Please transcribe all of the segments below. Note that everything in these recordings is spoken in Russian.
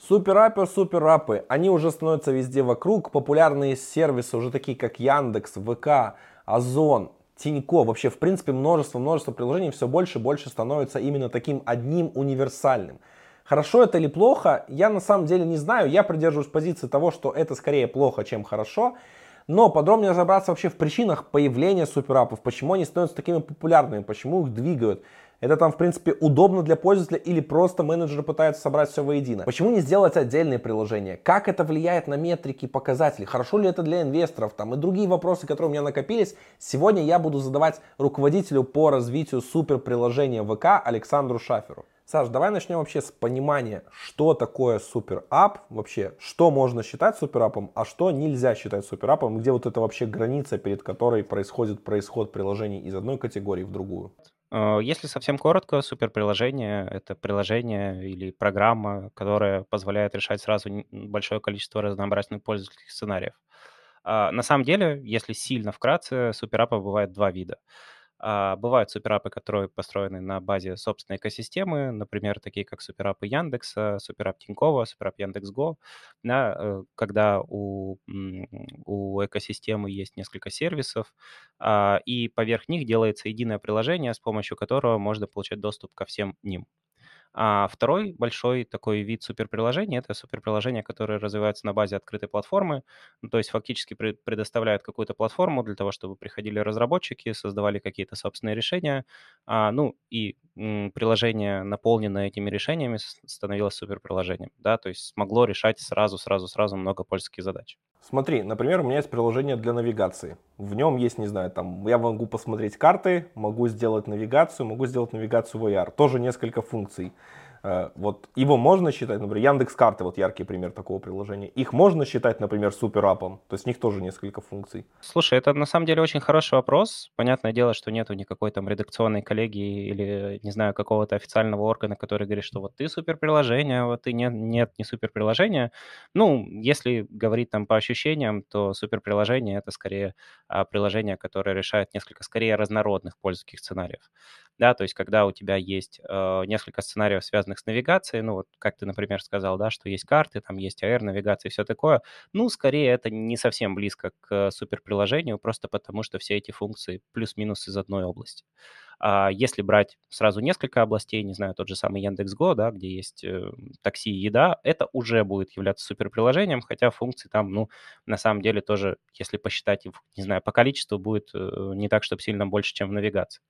Суперапы, суперапы, они уже становятся везде вокруг. Популярные сервисы, уже такие как Яндекс, ВК, Озон, Тинько, вообще в принципе множество-множество приложений все больше и больше становится именно таким одним универсальным. Хорошо это или плохо, я на самом деле не знаю. Я придерживаюсь позиции того, что это скорее плохо, чем хорошо. Но подробнее разобраться вообще в причинах появления суперапов, почему они становятся такими популярными, почему их двигают. Это там, в принципе, удобно для пользователя или просто менеджеры пытаются собрать все воедино. Почему не сделать отдельные приложения? Как это влияет на метрики, показатели? Хорошо ли это для инвесторов? Там и другие вопросы, которые у меня накопились. Сегодня я буду задавать руководителю по развитию суперприложения ВК Александру Шаферу. Саш, давай начнем вообще с понимания, что такое суперап, вообще, что можно считать суперапом, а что нельзя считать суперапом, где вот это вообще граница, перед которой происходит происход приложений из одной категории в другую. Э, если совсем коротко, суперприложение— это приложение или программа, которая позволяет решать сразу большое количество разнообразных пользовательских сценариев. А, на самом деле, если сильно вкратце, суперапов бывает два вида. А, бывают суперапы, которые построены на базе собственной экосистемы, например, такие как суперапы Яндекса, суперап Тинькова, суперап Яндекс.Го, да, э, когда у, у экосистемы есть несколько сервисов, а, и поверх них делается единое приложение, с помощью которого можно получать доступ ко всем ним. А второй большой такой вид суперприложения– это суперприложения, которые развиваются на базе открытой платформы, ну, то есть фактически предоставляют какую-то платформу для того, чтобы приходили разработчики, создавали какие-то собственные решения, а, ну и приложение, наполненное этими решениями, становилось суперприложением, да, то есть смогло решать сразу, сразу, сразу много польских задач. Смотри, например, у меня есть приложение для навигации. В нем есть, не знаю, там я могу посмотреть карты, могу сделать навигацию, могу сделать навигацию в VR. Тоже несколько функций. Э, вот его можно считать, например, Яндекс Карты, вот яркий пример такого приложения. Их можно считать, например, суперапом, то есть в них тоже несколько функций. Слушай, это на самом деле очень хороший вопрос. Понятное дело, что нету никакой там редакционной коллегии или, не знаю, какого-то официального органа, который говорит, что вот ты суперприложение, а вот ты нет, нет, не суперприложение. Ну, если говорить там по ощущениям, то суперприложение — это скорее а, приложение, которое решает несколько скорее разнородных пользовательских сценариев да, то есть когда у тебя есть э, несколько сценариев, связанных с навигацией, ну вот как ты, например, сказал, да, что есть карты, там есть AR, навигация и все такое, ну, скорее это не совсем близко к суперприложению, просто потому что все эти функции плюс-минус из одной области. А если брать сразу несколько областей, не знаю, тот же самый Яндекс.Го, да, где есть э, такси и еда, это уже будет являться суперприложением, хотя функции там, ну, на самом деле тоже, если посчитать, не знаю, по количеству, будет э, не так, чтобы сильно больше, чем в навигации.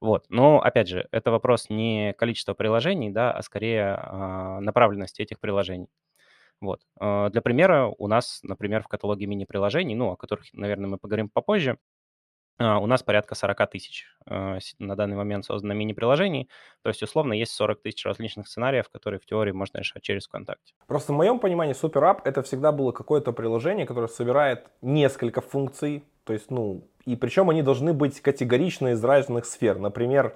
Вот. Но, опять же, это вопрос не количества приложений, да, а скорее а, направленности этих приложений. Вот. А, для примера, у нас, например, в каталоге мини-приложений, ну, о которых, наверное, мы поговорим попозже, а, у нас порядка 40 тысяч на данный момент создано мини-приложений. То есть, условно, есть 40 тысяч различных сценариев, которые в теории можно решать через ВКонтакте. Просто в моем понимании SuperApp это всегда было какое-то приложение, которое собирает несколько функций. То есть, ну, и причем они должны быть категорично из разных сфер. Например,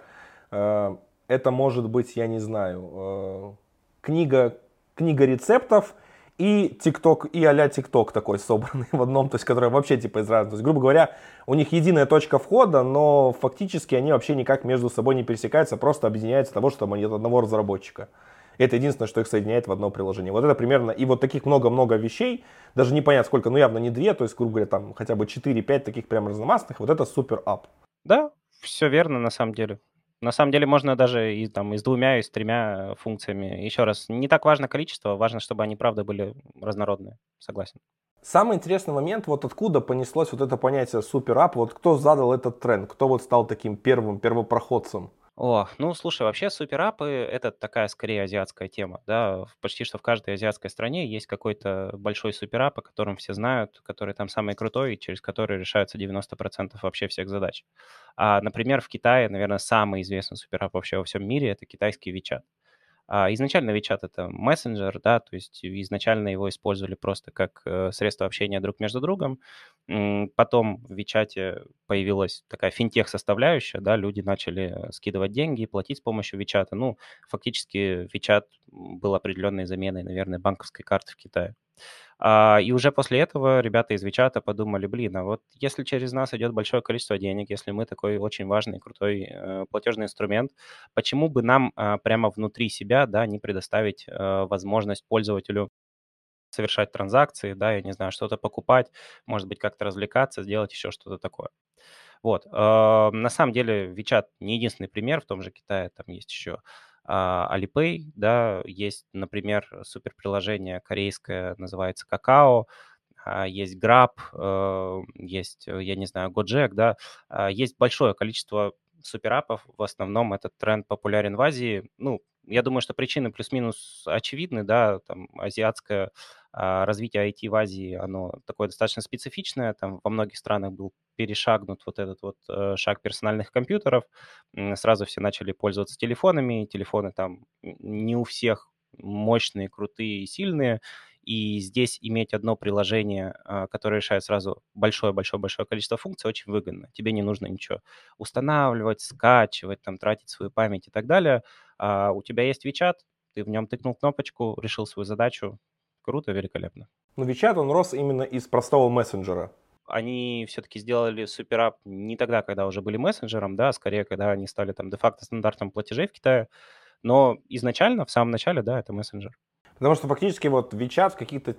э, это может быть, я не знаю, э, книга, книга рецептов и ТикТок, и а-ля ТикТок такой собранный в одном, то есть, который вообще типа из разных. То есть, грубо говоря, у них единая точка входа, но фактически они вообще никак между собой не пересекаются, просто объединяются того, что они от одного разработчика. Это единственное, что их соединяет в одно приложение. Вот это примерно, и вот таких много-много вещей, даже не понятно сколько, но явно не две, то есть, грубо говоря, там хотя бы 4-5 таких прям разномастных, вот это супер ап. Да, все верно на самом деле. На самом деле можно даже и, там, и с двумя, и с тремя функциями. Еще раз, не так важно количество, важно, чтобы они, правда, были разнородные. Согласен. Самый интересный момент, вот откуда понеслось вот это понятие суперап, вот кто задал этот тренд, кто вот стал таким первым, первопроходцем? О, ну слушай, вообще суперапы— это такая скорее азиатская тема, да. Почти что в каждой азиатской стране есть какой-то большой суперап, о котором все знают, который там самый крутой, и через который решаются 90% вообще всех задач. А, например, в Китае, наверное, самый известный суперап вообще во всем мире— это китайский WeChat. А изначально WeChat это мессенджер, да, то есть изначально его использовали просто как э, средство общения друг между другом. Потом в WeChat появилась такая финтех-составляющая, да, люди начали скидывать деньги, платить с помощью WeChat. Ну, фактически WeChat был определенной заменой, наверное, банковской карты в Китае. А, и уже после этого ребята из Вичата подумали, блин, а вот если через нас идет большое количество денег, если мы такой очень важный, крутой э, платежный инструмент, почему бы нам э, прямо внутри себя, да, не предоставить э, возможность пользователю совершать транзакции, да, я не знаю, что-то покупать, может быть, как-то развлекаться, сделать еще что-то такое. Вот. Э, на самом деле, WeChat не единственный пример, в том же Китае там есть еще а, Alipay, да, есть, например, суперприложение корейское, называется Какао, а, есть Grab, э, есть, э, я не знаю, Gojek, да, а, есть большое количество суперапов, в основном этот тренд популярен в Азии, ну, я думаю, что причины плюс-минус очевидны, да, там азиатское а, развитие IT в Азии, оно такое достаточно специфичное, там во многих странах был перешагнут вот этот вот э, шаг персональных компьютеров, сразу все начали пользоваться телефонами, телефоны там не у всех мощные, крутые и сильные, и здесь иметь одно приложение, а, которое решает сразу большое-большое-большое количество функций, очень выгодно. Тебе не нужно ничего устанавливать, скачивать, там, тратить свою память и так далее. А у тебя есть WeChat, ты в нем тыкнул кнопочку, решил свою задачу. Круто, великолепно. Но WeChat, он рос именно из простого мессенджера. Они все-таки сделали суперап не тогда, когда уже были мессенджером, да, а скорее, когда они стали там де-факто стандартом платежей в Китае. Но изначально, в самом начале, да, это мессенджер. Потому что фактически вот WeChat в каких-то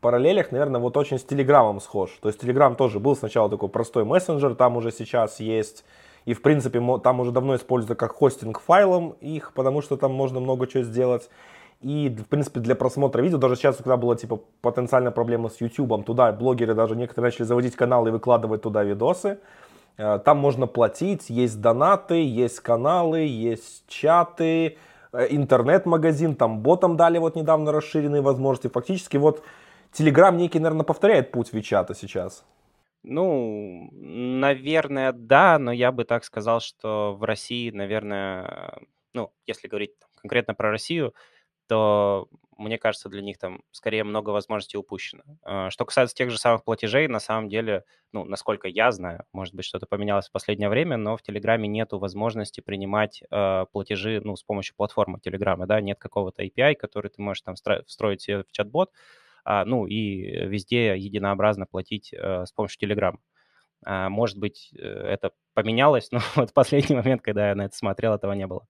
параллелях, наверное, вот очень с Телеграмом схож. То есть Telegram тоже был сначала такой простой мессенджер, там уже сейчас есть, и в принципе там уже давно используется как хостинг файлом их, потому что там можно много чего сделать. И, в принципе, для просмотра видео, даже сейчас, когда была, типа, потенциальная проблема с YouTube, туда блогеры даже некоторые начали заводить каналы и выкладывать туда видосы. Э, там можно платить, есть донаты, есть каналы, есть чаты, Э, интернет-магазин, там ботам дали вот недавно расширенные возможности. Фактически вот Telegram некий, наверное, повторяет путь Вичата сейчас. Ну, наверное, да, но я бы так сказал, что в России, наверное, ну, если говорить конкретно про Россию, то мне кажется, для них там скорее много возможностей упущено. А, что касается тех же самых платежей, на самом деле, ну, насколько я знаю, может быть, что-то поменялось в последнее время, но в Телеграме нету возможности принимать э, платежи, ну, с помощью платформы Телеграма, да, нет какого-то API, который ты можешь там встроить себе в чат-бот, ну, и везде единообразно платить э, с помощью Телеграма. А, может быть, э, это поменялось, но вот в последний момент, когда я на это смотрел, этого не было.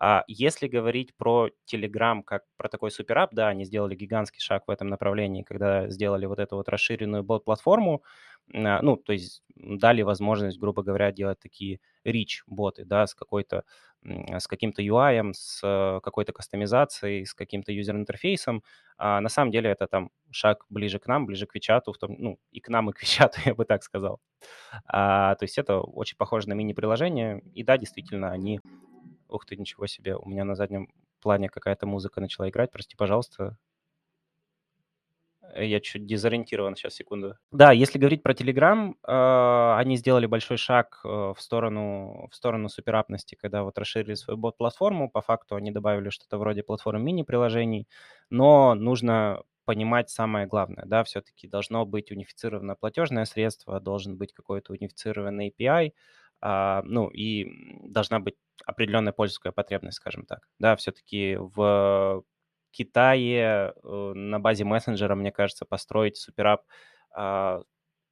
А если говорить про Telegram как про такой суперап, да, они сделали гигантский шаг в этом направлении, когда сделали вот эту вот расширенную бот-платформу, а, ну, то есть дали возможность, грубо говоря, делать такие rich-боты, да, с какой-то, с каким-то UI, с какой-то кастомизацией, с каким-то юзер-интерфейсом. А на самом деле это там шаг ближе к нам, ближе к Вичату, в том, ну, и к нам, и к Вичату, я бы так сказал. А, то есть это очень похоже на мини-приложение, и да, действительно, они... Ух ты, ничего себе, у меня на заднем плане какая-то музыка начала играть, прости, пожалуйста, я чуть дезориентирован, сейчас, секунду. Да, если говорить про Telegram, э, они сделали большой шаг э, в сторону, в сторону суперапности, когда вот расширили свою бот-платформу. По факту они добавили что-то вроде платформы мини-приложений, но нужно понимать самое главное, да, все-таки должно быть унифицировано платежное средство, должен быть какой-то унифицированный API, а, ну и должна быть определенная пользовательская потребность, скажем так. Да, все-таки в Китае э, на базе мессенджера, мне кажется, построить суперап а,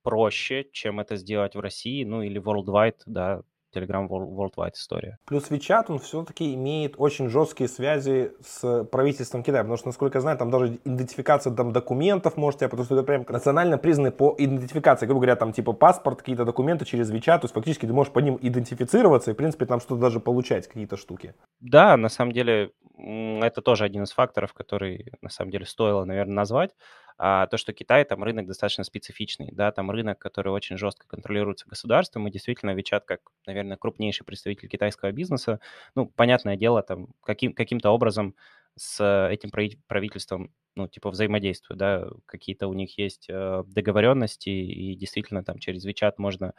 проще, чем это сделать в России, ну или worldwide, да, Telegram Worldwide история. Плюс WeChat, он все-таки имеет очень жесткие связи с правительством Китая, потому что, насколько я знаю, там даже идентификация там, документов можете, потому что это прям национально признаны по идентификации, грубо говоря, там типа паспорт, какие-то документы через WeChat, то есть фактически ты можешь по ним идентифицироваться и, в принципе, там что-то даже получать, какие-то штуки. Да, на самом деле, это тоже один из факторов, который, на самом деле, стоило, наверное, назвать. А то, что Китай, там рынок достаточно специфичный, да, там рынок, который очень жестко контролируется государством, и действительно WeChat как, наверное, крупнейший представитель китайского бизнеса, ну, понятное дело, там каким, каким-то образом с этим правительством, ну, типа, взаимодействуют, да, какие-то у них есть э, договоренности, и действительно там через WeChat можно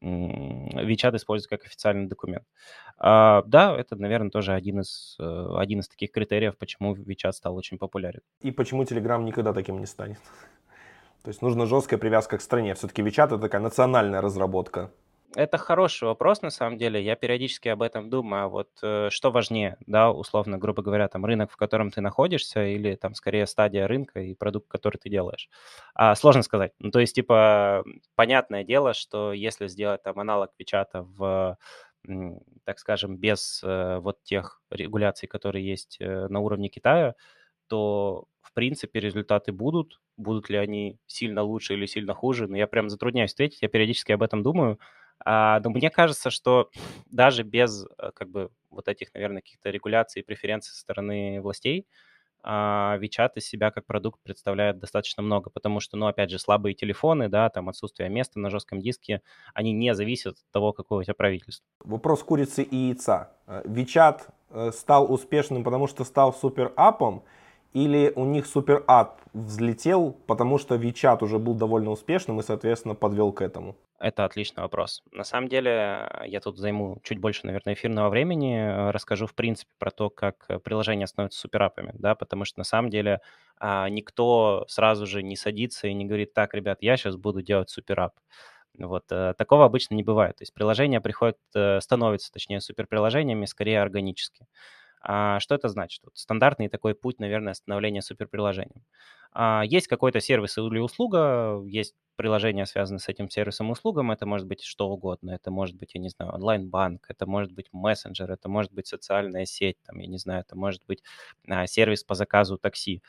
WeChat использовать как официальный документ. А, да, это, наверное, тоже один из, э, один из таких критериев, почему WeChat стал очень популярен. И почему Telegram никогда таким не станет. То есть нужна жесткая привязка к стране. Все-таки WeChat это такая национальная разработка. Это хороший вопрос, на самом деле. Я периодически об этом думаю. А вот э, что важнее, да, условно, грубо говоря, там рынок, в котором ты находишься, или там скорее стадия рынка и продукт, который ты делаешь? А, сложно сказать. Ну, то есть, типа, понятное дело, что если сделать там аналог Вичата в так скажем, без э, вот тех регуляций, которые есть э, на уровне Китая, то, в принципе, результаты будут. Будут ли они сильно лучше или сильно хуже? Но я прям затрудняюсь ответить, я периодически об этом думаю. А, но мне кажется, что даже без э, как бы вот этих, наверное, каких-то регуляций и преференций со стороны властей, а, WeChat из себя как продукт представляет достаточно много, потому что, ну, опять же, слабые телефоны, да, там отсутствие места на жестком диске, они не зависят от того, какое у тебя правительство. Вопрос курицы и яйца. WeChat э, э, стал успешным, потому что стал супер-апом, или у них супер-ап взлетел, потому что WeChat уже был довольно успешным и, соответственно, подвел к этому? Это отличный вопрос. На самом деле, я тут займу чуть больше, наверное, эфирного времени, э, расскажу, в принципе, про то, как э, приложения становятся суперапами, да, потому что на самом деле а, никто сразу же не садится и не говорит, так, ребят, я сейчас буду делать суперап. Вот, э, такого обычно не бывает. То есть приложения приходят, становятся, точнее, суперприложениями скорее органически. Что это значит? Вот стандартный такой путь, наверное, становления суперприложением. А, есть какой-то сервис или услуга, есть приложение, связанное с этим сервисом и услугам, это может быть что угодно, это может быть, я не знаю, онлайн-банк, это может быть мессенджер, это может быть социальная сеть, там, я не знаю, это может быть а, сервис по заказу такси.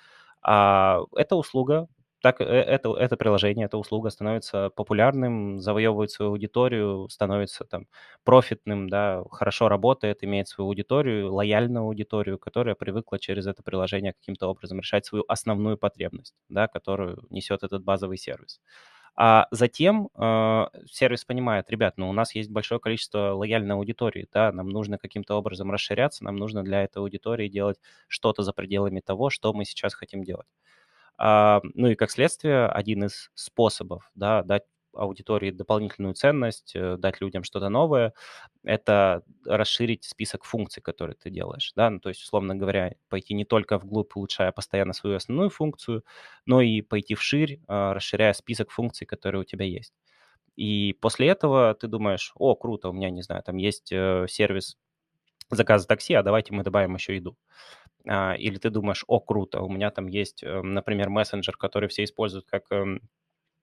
А, это услуга, так э, это, это приложение, эта услуга становится популярным, завоевывает свою аудиторию, становится там профитным, да, хорошо работает, имеет свою аудиторию, лояльную аудиторию, которая привыкла через это приложение каким-то образом решать свою основную потребность, да, которую несет этот базовый сервис. А затем э, сервис понимает, ребят, ну у нас есть большое количество лояльной аудитории, да, нам нужно каким-то образом расширяться, нам нужно для этой аудитории делать что-то за пределами того, что мы сейчас хотим делать. А, ну и как следствие, один из способов да, дать аудитории дополнительную ценность, э, дать людям что-то новое, это расширить список функций, которые ты делаешь, да, ну, то есть, условно говоря, пойти не только вглубь, улучшая постоянно свою основную функцию, но и пойти вширь, а, расширяя список функций, которые у тебя есть. И после этого ты думаешь, о, круто, у меня, не знаю, там есть э, сервис заказа такси, а давайте мы добавим еще еду. А, или ты думаешь, о, круто, у меня там есть, эм, например, мессенджер, который все используют как эм,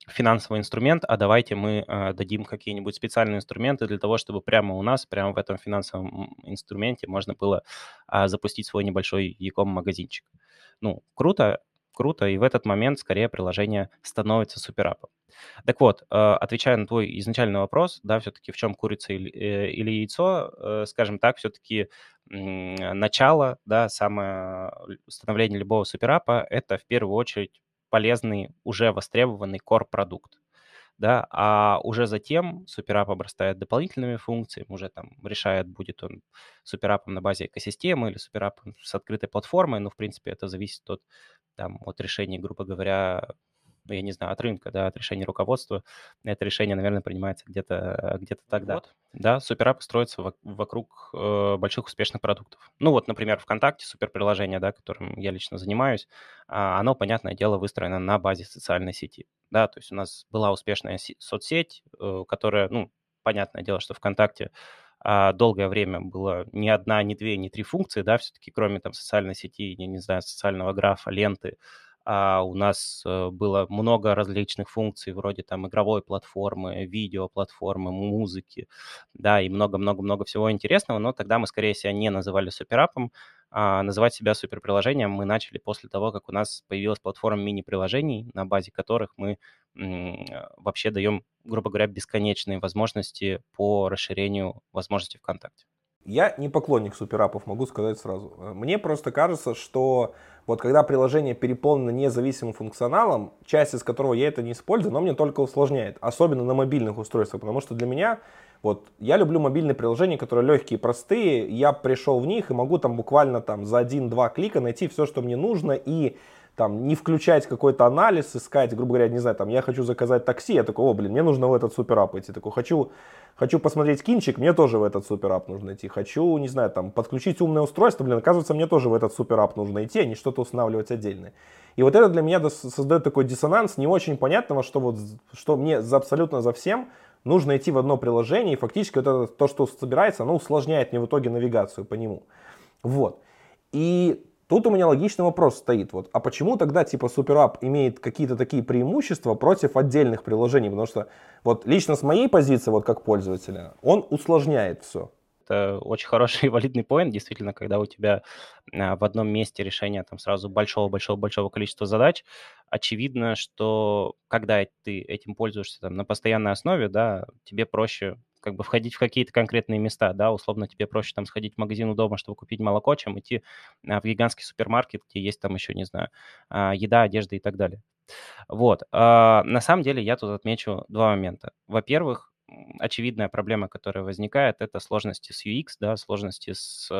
финансовый инструмент, а давайте мы э, дадим какие-нибудь специальные инструменты для того, чтобы прямо у нас, прямо в этом финансовом инструменте можно было а, запустить свой небольшой e-com магазинчик. Ну, круто, круто, и в этот момент скорее приложение становится суперапом. Так вот, э, отвечая на твой изначальный вопрос, да, все-таки в чем курица или, э, или яйцо, э, скажем так, все-таки начало, да, самое становление любого суперапа – это в первую очередь полезный, уже востребованный core-продукт да, а уже затем суперап обрастает дополнительными функциями, уже там решает, будет он суперапом на базе экосистемы или суперапом с открытой платформой, ну, в принципе, это зависит от, там, от решений, грубо говоря, я не знаю, от рынка, да, от решения руководства. Это решение, наверное, принимается где-то где тогда. Вот. Да, суперапы строятся вокруг э, больших успешных продуктов. Ну вот, например, ВКонтакте, суперприложение, да, которым я лично занимаюсь, э, оно, понятное дело, выстроено на базе социальной сети. Да, то есть у нас была успешная соцсеть, э, которая, ну, понятное дело, что ВКонтакте а долгое время было ни одна, ни две, ни три функции, да, все-таки кроме там социальной сети, я не знаю, социального графа, ленты, а у нас э, было много различных функций, вроде там игровой платформы, видеоплатформы, музыки, да, и много-много-много всего интересного, но тогда мы, скорее всего, не называли суперапом, а называть себя суперприложением мы начали после того, как у нас появилась платформа мини-приложений, на базе которых мы вообще даем, грубо говоря, бесконечные возможности по расширению возможностей ВКонтакте. Я не поклонник суперапов, могу сказать сразу. Мне просто кажется, что вот когда приложение переполнено независимым функционалом, часть из которого я это не использую, но мне только усложняет, особенно на мобильных устройствах, потому что для меня, вот, я люблю мобильные приложения, которые легкие, простые, я пришел в них и могу там буквально там за один-два клика найти все, что мне нужно, и там, не включать какой-то анализ, искать, грубо говоря, не знаю, там, я хочу заказать такси, я такой, о, блин, мне нужно в этот суперап идти, такой, хочу, хочу посмотреть кинчик, мне тоже в этот суперап нужно идти, хочу, не знаю, там, подключить умное устройство, блин, оказывается, мне тоже в этот суперап нужно идти, а не что-то устанавливать отдельно. И вот это для меня создает такой диссонанс не очень понятного, что вот, что мне за абсолютно за всем нужно идти в одно приложение, и фактически вот это, то, что собирается, оно усложняет мне в итоге навигацию по нему. Вот. И тут у меня логичный вопрос стоит. Вот, а почему тогда типа SuperApp имеет какие-то такие преимущества против отдельных приложений? Потому что вот лично с моей позиции, вот как пользователя, он усложняет все это очень хороший и валидный поинт, действительно, когда у тебя а, в одном месте решение там сразу большого-большого-большого количества задач, очевидно, что когда ты этим пользуешься там, на постоянной основе, да, тебе проще как бы входить в какие-то конкретные места, да, условно тебе проще там сходить в магазин у дома, чтобы купить молоко, чем идти а, в гигантский супермаркет, где есть там еще, не знаю, а, еда, одежда и так далее. Вот. На самом деле я тут отмечу два момента. Во-первых, очевидная проблема, которая возникает, это сложности с UX, да, сложности с э,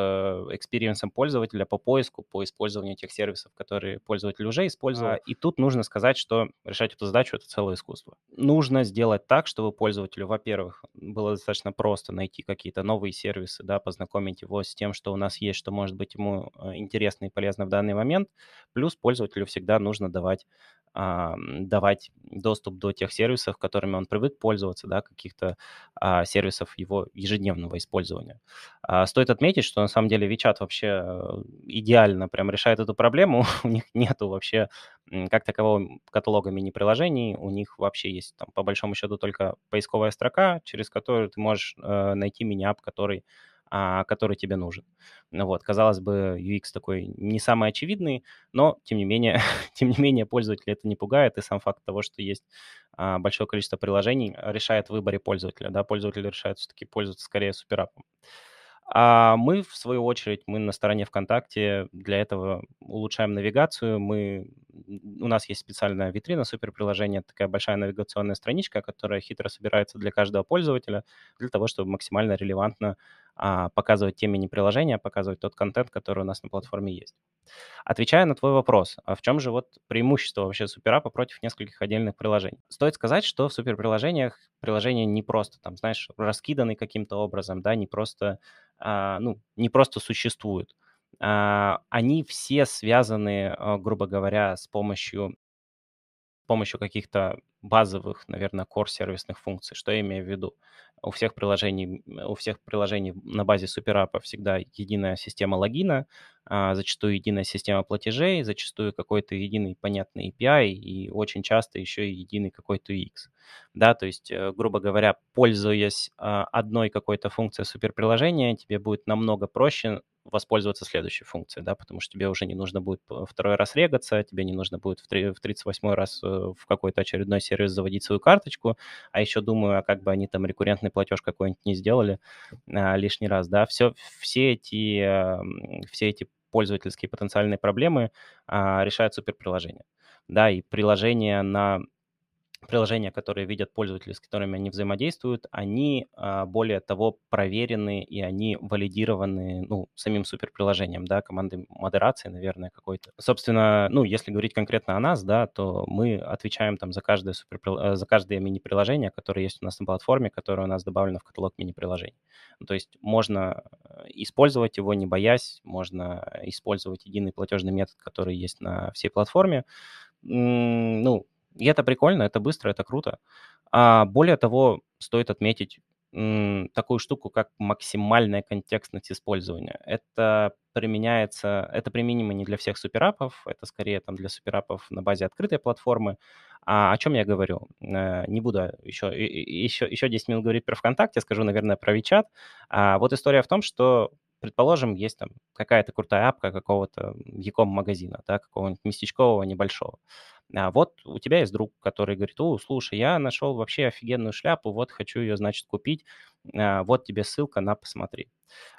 experience'ом пользователя по поиску, по использованию тех сервисов, которые пользователь уже использовал. И тут нужно сказать, что решать эту задачу — это целое искусство. Нужно сделать так, чтобы пользователю, во-первых, было достаточно просто найти какие-то новые сервисы, да, познакомить его с тем, что у нас есть, что может быть ему э, интересно и полезно в данный момент. Плюс пользователю всегда нужно давать давать доступ до тех сервисов, которыми он привык пользоваться, да, каких-то а, сервисов его ежедневного использования. А, стоит отметить, что на самом деле WeChat вообще э, идеально прям решает эту проблему. у них нету вообще как такового каталога мини-приложений, у них вообще есть там по большому счету только поисковая строка, через которую ты можешь э, найти мини-ап, который а, который тебе нужен. Ну вот, казалось бы, UX такой не самый очевидный, но тем не менее, тем не менее пользователя это не пугает, и сам факт того, что есть а, большое количество приложений, решает в выборе пользователя, да, пользователь решает все-таки пользоваться скорее суперапом. А мы, в свою очередь, мы на стороне ВКонтакте для этого улучшаем навигацию. Мы, у нас есть специальная витрина суперприложения, такая большая навигационная страничка, которая хитро собирается для каждого пользователя, для того, чтобы максимально релевантно а, показывать те мини-приложения, показывать тот контент, который у нас на платформе есть. Отвечая на твой вопрос, а в чем же вот преимущество вообще суперапа против нескольких отдельных приложений? Стоит сказать, что в суперприложениях приложения не просто там, знаешь, раскиданы каким-то образом, да, не просто, а, ну, не просто существуют. А, они все связаны, а, грубо говоря, с помощью помощью каких-то базовых, наверное, core-сервисных функций. Что я имею в виду? У всех приложений, у всех приложений на базе SuperApp всегда единая система логина, а, зачастую единая система платежей, зачастую какой-то единый понятный API и очень часто еще и единый какой-то UX. Да, то есть, э, грубо говоря, пользуясь а, одной какой-то функцией суперприложения, тебе будет намного проще воспользоваться следующей функцией, да, потому что тебе уже не нужно будет второй раз регаться, тебе не нужно будет в 38 раз э, в какой-то очередной сервис заводить свою карточку, а еще думаю, а как бы они там рекуррентный платеж какой-нибудь не сделали а, лишний раз, да, все, все эти, а, все эти пользовательские потенциальные проблемы а, решает суперприложение, да, и приложение на приложения, которые видят пользователи, с которыми они взаимодействуют, они а, более того проверены и они валидированы, ну, самим суперприложением, да, командой модерации, наверное, какой-то. Собственно, ну, если говорить конкретно о нас, да, то мы отвечаем там за каждое, супер, э, за каждое мини-приложение, которое есть у нас на платформе, которое у нас добавлено в каталог мини-приложений. Ну, то есть можно э, использовать его, не боясь, можно использовать единый платежный метод, который есть на всей платформе. Ну, и это прикольно, это быстро, это круто. А более того, стоит отметить такую штуку, как максимальная контекстность использования. Это применяется, это применимо не для всех суперапов, это скорее там для суперапов на базе открытой платформы. А о чем я говорю? Э, не буду еще, еще, еще 10 минут говорить про ВКонтакте, скажу, наверное, про Вичат. А вот история в том, что предположим, есть там какая-то крутая апка какого-то яком магазина, да, какого-нибудь местечкового небольшого. А вот у тебя есть друг, который говорит, о, слушай, я нашел вообще офигенную шляпу, вот хочу ее, значит, купить, а, вот тебе ссылка на посмотри.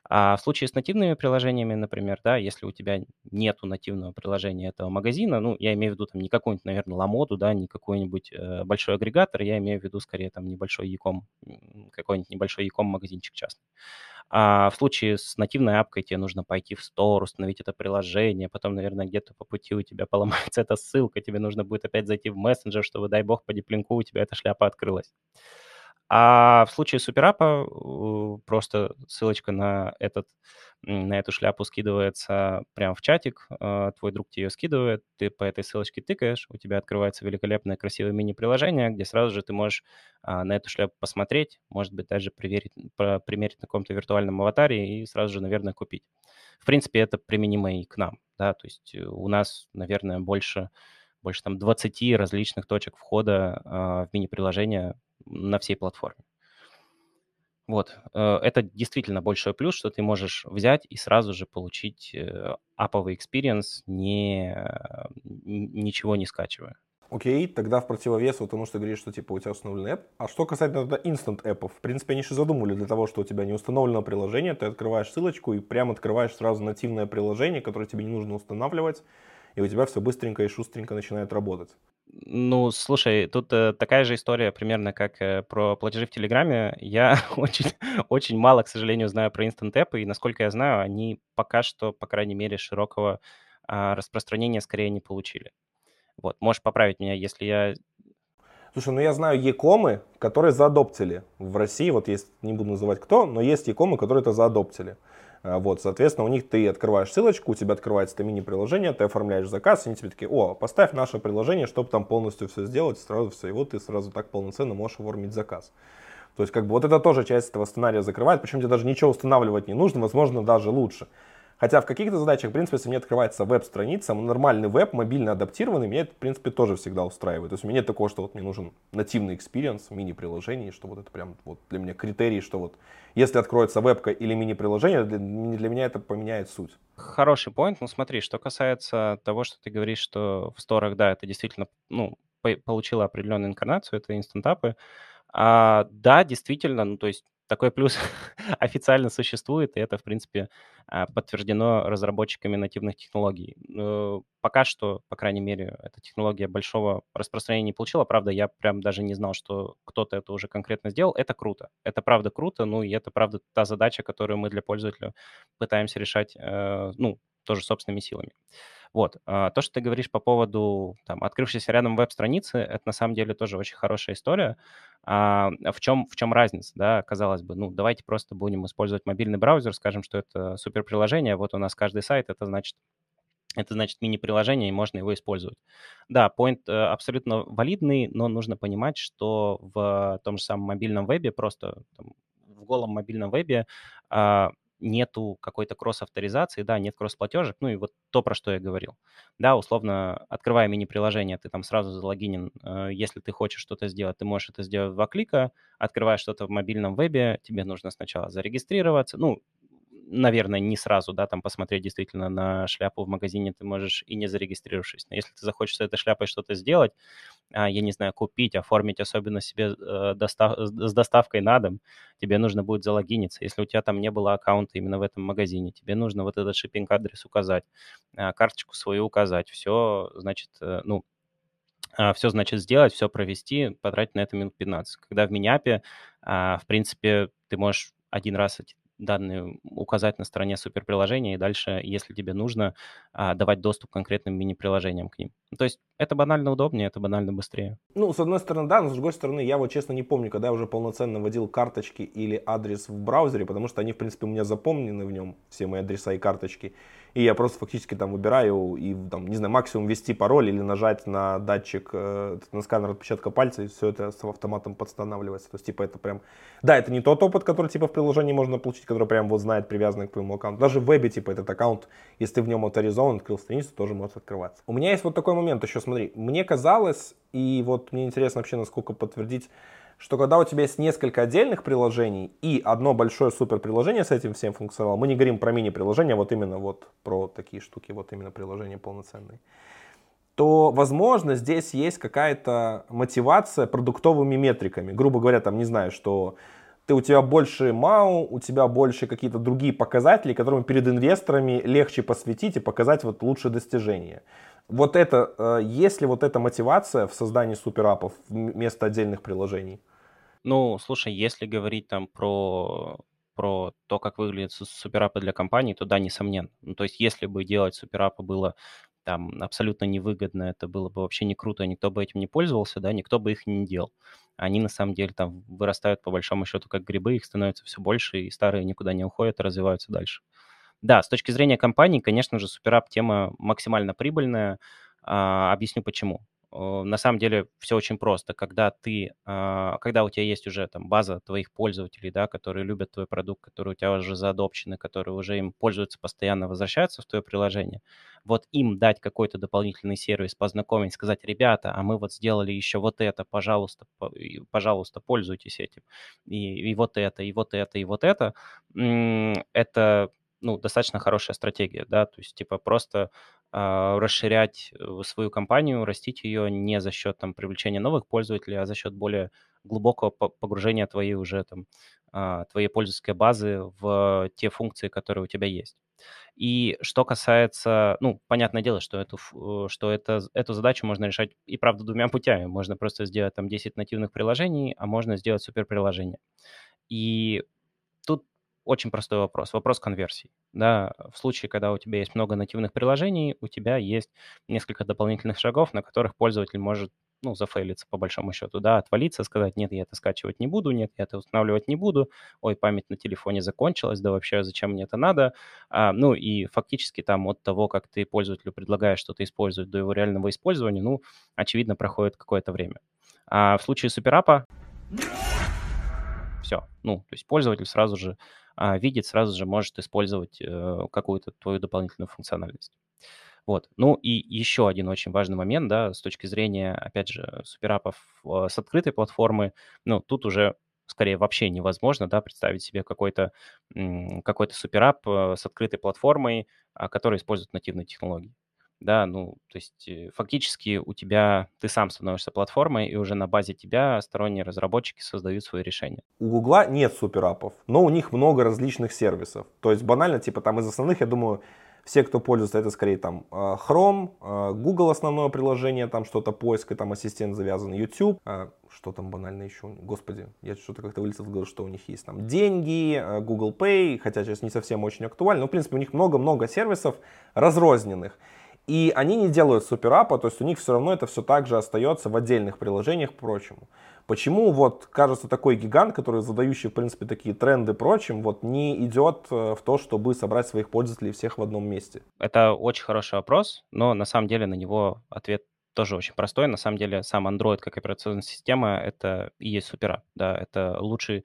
А в случае с нативными приложениями, например, да, если у тебя нету нативного приложения этого магазина, ну, я имею в виду там не какую-нибудь, наверное, ламоду, да, не какой-нибудь э, большой агрегатор, я имею в виду скорее там небольшой яком, какой-нибудь небольшой яком магазинчик частный. А в случае с нативной апкой тебе нужно пойти в Store, установить это приложение, потом, наверное, где-то по пути у тебя поломается эта ссылка, тебе нужно будет опять зайти в мессенджер, чтобы, дай бог, по диплинку у тебя эта шляпа открылась. А в случае суперапа э, просто ссылочка на этот на эту шляпу скидывается прямо в чатик, э, твой друг тебе ее скидывает, ты по этой ссылочке тыкаешь, у тебя открывается великолепное красивое мини-приложение, где сразу же ты можешь а, на эту шляпу посмотреть, может быть, даже проверить, примерить на каком-то виртуальном аватаре и сразу же, наверное, купить. В принципе, это применимо и к нам, да, то есть э, у нас, наверное, больше, больше там 20 различных точек входа а, в мини-приложение на всей платформе. Вот, э, это действительно большой плюс, что ты можешь взять и сразу же получить э, аповый experience, не, ничего не скачивая. Окей, тогда в противовес вот тому, что ты говоришь, что типа у тебя установлен app. А что касательно тогда instant appов, в принципе, они же задумали для того, что у тебя не установлено приложение, ты открываешь ссылочку и прямо открываешь сразу нативное приложение, которое тебе не нужно устанавливать, и у тебя все быстренько и шустренько начинает работать. Ну, слушай, тут э, такая же история примерно, как э, про платежи в Телеграме. Я очень, очень мало, к сожалению, знаю про Instant App, и, насколько я знаю, они пока что, по крайней мере, широкого а, распространения скорее не получили. Вот, можешь поправить меня, если я... Слушай, ну я знаю якомы, которые заадоптили в России. Вот есть, не буду называть кто, но есть якомы, которые это заадоптили. А, вот, соответственно, у них ты открываешь ссылочку, у тебя открывается это мини-приложение, ты оформляешь заказ, и они тебе такие, о, поставь наше приложение, чтобы там полностью все сделать, сразу все, и вот ты сразу так полноценно можешь оформить заказ. То есть, как бы, вот это тоже часть этого сценария закрывает, причем тебе даже ничего устанавливать не нужно, возможно, даже лучше. Хотя в каких-то задачах, в принципе, если мне открывается веб-страница, нормальный веб, мобильно адаптированный, меня это, в принципе, тоже всегда устраивает. То есть у меня нет такого, что вот мне нужен нативный experience, мини-приложение, что вот это прям вот для меня критерий, что вот если откроется вебка или мини-приложение, для, для меня это поменяет суть. Хороший point. Ну смотри, что касается того, что ты говоришь, что в сторах, да, это действительно, ну, получило определенную инкарнацию, это instant app'ы. А, да, действительно, ну то есть такой плюс официально существует, и это, в принципе, а, подтверждено разработчиками нативных технологий. Пока что, по крайней мере, эта технология большого распространения не получила. Правда, я прям даже не знал, что кто-то это уже конкретно сделал. Это круто. Это правда круто, ну и это правда та задача, которую мы для пользователя пытаемся решать, э, ну, тоже собственными силами. Вот. А, то, что ты говоришь по поводу там, открывшейся рядом веб-страницы, это на самом деле тоже очень хорошая история. А в чем, в чем разница, да, казалось бы, ну, давайте просто будем использовать мобильный браузер, скажем, что это супер приложение, вот у нас каждый сайт, это значит это значит мини-приложение, и можно его использовать. Да, point э, абсолютно валидный, но нужно понимать, что в том же самом мобильном вебе, просто там, в голом мобильном вебе а, нету какой-то кросс-авторизации, да, нет кросс-платежек, ну и вот то, про что я говорил. Да, условно, открывая мини-приложение, ты там сразу залогинен. Э, если ты хочешь что-то сделать, ты можешь это сделать в два клика. Открываешь что-то в мобильном вебе, тебе нужно сначала зарегистрироваться. Ну, наверное, не сразу, да, там посмотреть действительно на шляпу в магазине ты можешь и не зарегистрировавшись. Но если ты захочешь с этой шляпой что-то сделать, а, я не знаю, купить, оформить, особенно себе э, достав, с доставкой на дом, тебе нужно будет залогиниться. Если у тебя там не было аккаунта именно в этом магазине, тебе нужно вот этот шиппинг-адрес указать, а, карточку свою указать. Все, значит, э, ну, а, все, значит, сделать, все провести, потратить на это минут 15. Когда в Миниапе, в принципе, ты можешь один раз эти данные указать на стороне суперприложения и дальше, если тебе нужно, а, давать доступ к конкретным мини-приложениям к ним. То есть это банально удобнее, это банально быстрее. Ну, с одной стороны, да, но с другой стороны, я вот честно не помню, когда я уже полноценно вводил карточки или адрес в браузере, потому что они, в принципе, у меня запомнены в нем, все мои адреса и карточки и я просто фактически там выбираю и там, не знаю, максимум ввести пароль или нажать на датчик, э, на сканер отпечатка пальца, и все это с автоматом подстанавливается. То есть, типа, это прям... Да, это не тот опыт, который, типа, в приложении можно получить, который прям вот знает, привязанный к твоему аккаунту. Даже в вебе, типа, этот аккаунт, если ты в нем авторизован, открыл страницу, тоже может открываться. У меня есть вот такой момент еще, смотри, мне казалось, и вот мне интересно вообще, насколько подтвердить, что когда у тебя есть несколько отдельных приложений и одно большое супер приложение с этим всем функционалом, мы не говорим про мини-приложения, вот именно вот про такие штуки, вот именно приложения полноценные, то, возможно, здесь есть какая-то мотивация продуктовыми метриками. Грубо говоря, там, не знаю, что ты, у тебя больше МАУ, у тебя больше какие-то другие показатели, которыми перед инвесторами легче посвятить и показать вот лучшие достижения. Вот это, э, есть ли вот эта мотивация в создании суперапов вместо отдельных приложений? Ну, слушай, если говорить там про про то, как выглядят суперапы для компаний, то да, несомненно. Ну, то есть, если бы делать суперапы было там абсолютно невыгодно, это было бы вообще не круто, никто бы этим не пользовался, да, никто бы их не делал. Они на самом деле там вырастают по большому счету как грибы, их становится все больше, и старые никуда не уходят, а развиваются дальше. Да, с точки зрения компании, конечно же, суперап тема максимально прибыльная. А, объясню почему. На самом деле все очень просто. Когда ты, а, когда у тебя есть уже там база твоих пользователей, да, которые любят твой продукт, которые у тебя уже заадопчены, которые уже им пользуются постоянно, возвращаются в твое приложение, вот им дать какой-то дополнительный сервис, познакомить, сказать, ребята, а мы вот сделали еще вот это, пожалуйста, пожалуйста, пользуйтесь этим, и, и вот это, и вот это, и вот это, это ну, достаточно хорошая стратегия, да, то есть, типа, просто а, расширять э, свою компанию, растить ее не за счет там привлечения новых пользователей, а за счет более глубокого погружения твоей уже там а, твоей пользовательской базы в те функции, которые у тебя есть. И что касается, ну, понятное дело, что эту, э, что это, эту задачу можно решать и правда двумя путями. Можно просто сделать там 10 нативных приложений, а можно сделать суперприложение. И очень простой вопрос, вопрос конверсии. Да, в случае, когда у тебя есть много нативных приложений, у тебя есть несколько дополнительных шагов, на которых пользователь может ну, зафейлиться по большому счету, да, отвалиться, сказать, нет, я это скачивать не буду, нет, я это устанавливать не буду, ой, память на телефоне закончилась, да вообще зачем мне это надо, а, ну, и фактически там от того, как ты пользователю предлагаешь что-то использовать до его реального использования, ну, очевидно, проходит какое-то время. А в случае суперапа все, ну, то есть пользователь сразу же видит, сразу же может использовать э, какую-то твою дополнительную функциональность. Вот. Ну и еще один очень важный момент, да, с точки зрения, опять же, суперапов э, с открытой платформы, ну, тут уже скорее вообще невозможно, да, представить себе какой-то какой суперап э, с открытой платформой, а, который использует нативные технологии да, ну, то есть э, фактически у тебя, ты сам становишься платформой, и уже на базе тебя сторонние разработчики создают свои решения. У Гугла нет суперапов, но у них много различных сервисов. То есть банально, типа там из основных, я думаю, все, кто пользуется, это скорее там а, Chrome, а, Google основное приложение, там что-то поиск, и там ассистент завязан, YouTube, а, что там банально еще, господи, я что-то как-то вылетел в голову, что у них есть там деньги, Google Pay, хотя сейчас не совсем очень актуально, но в принципе у них много-много сервисов разрозненных. И они не делают суперапа, то есть у них все равно это все так же остается в отдельных приложениях прочему. Почему вот, кажется, такой гигант, который задающий, в принципе, такие тренды прочим, вот не идет э, в то, чтобы собрать своих пользователей всех в одном месте? Это очень хороший вопрос, но на самом деле на него ответ тоже очень простой. На самом деле сам Android как операционная система — это и есть супера. Да, это лучший,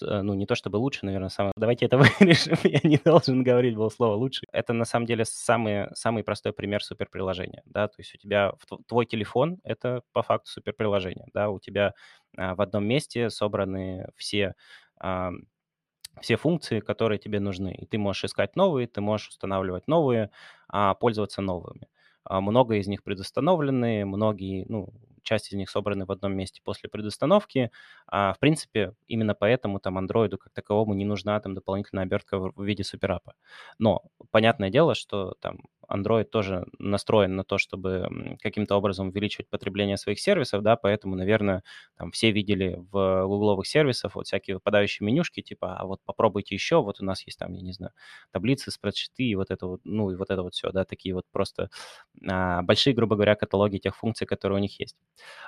э, ну не то чтобы лучший, наверное, самый... Давайте это вырежем, я не должен говорить было слово «лучший». Это на самом деле самый, самый простой пример суперприложения. Да? То есть у тебя твой телефон — это по факту суперприложение. Да? У тебя а, в одном месте собраны все а, все функции, которые тебе нужны. И ты можешь искать новые, ты можешь устанавливать новые, а пользоваться новыми. А, много из них предустановлены, многие, ну, часть из них собраны в одном месте после предустановки. А, в принципе, именно поэтому там андроиду как таковому не нужна там дополнительная обертка в виде суперапа. Но понятное дело, что там Android тоже настроен на то, чтобы каким-то образом увеличивать потребление своих сервисов, да, поэтому, наверное, там все видели в гугловых сервисах вот всякие выпадающие менюшки, типа, а вот попробуйте еще, вот у нас есть там, я не знаю, таблицы, спредшиты и вот это вот, ну и вот это вот все, да, такие вот просто а, большие, грубо говоря, каталоги тех функций, которые у них есть.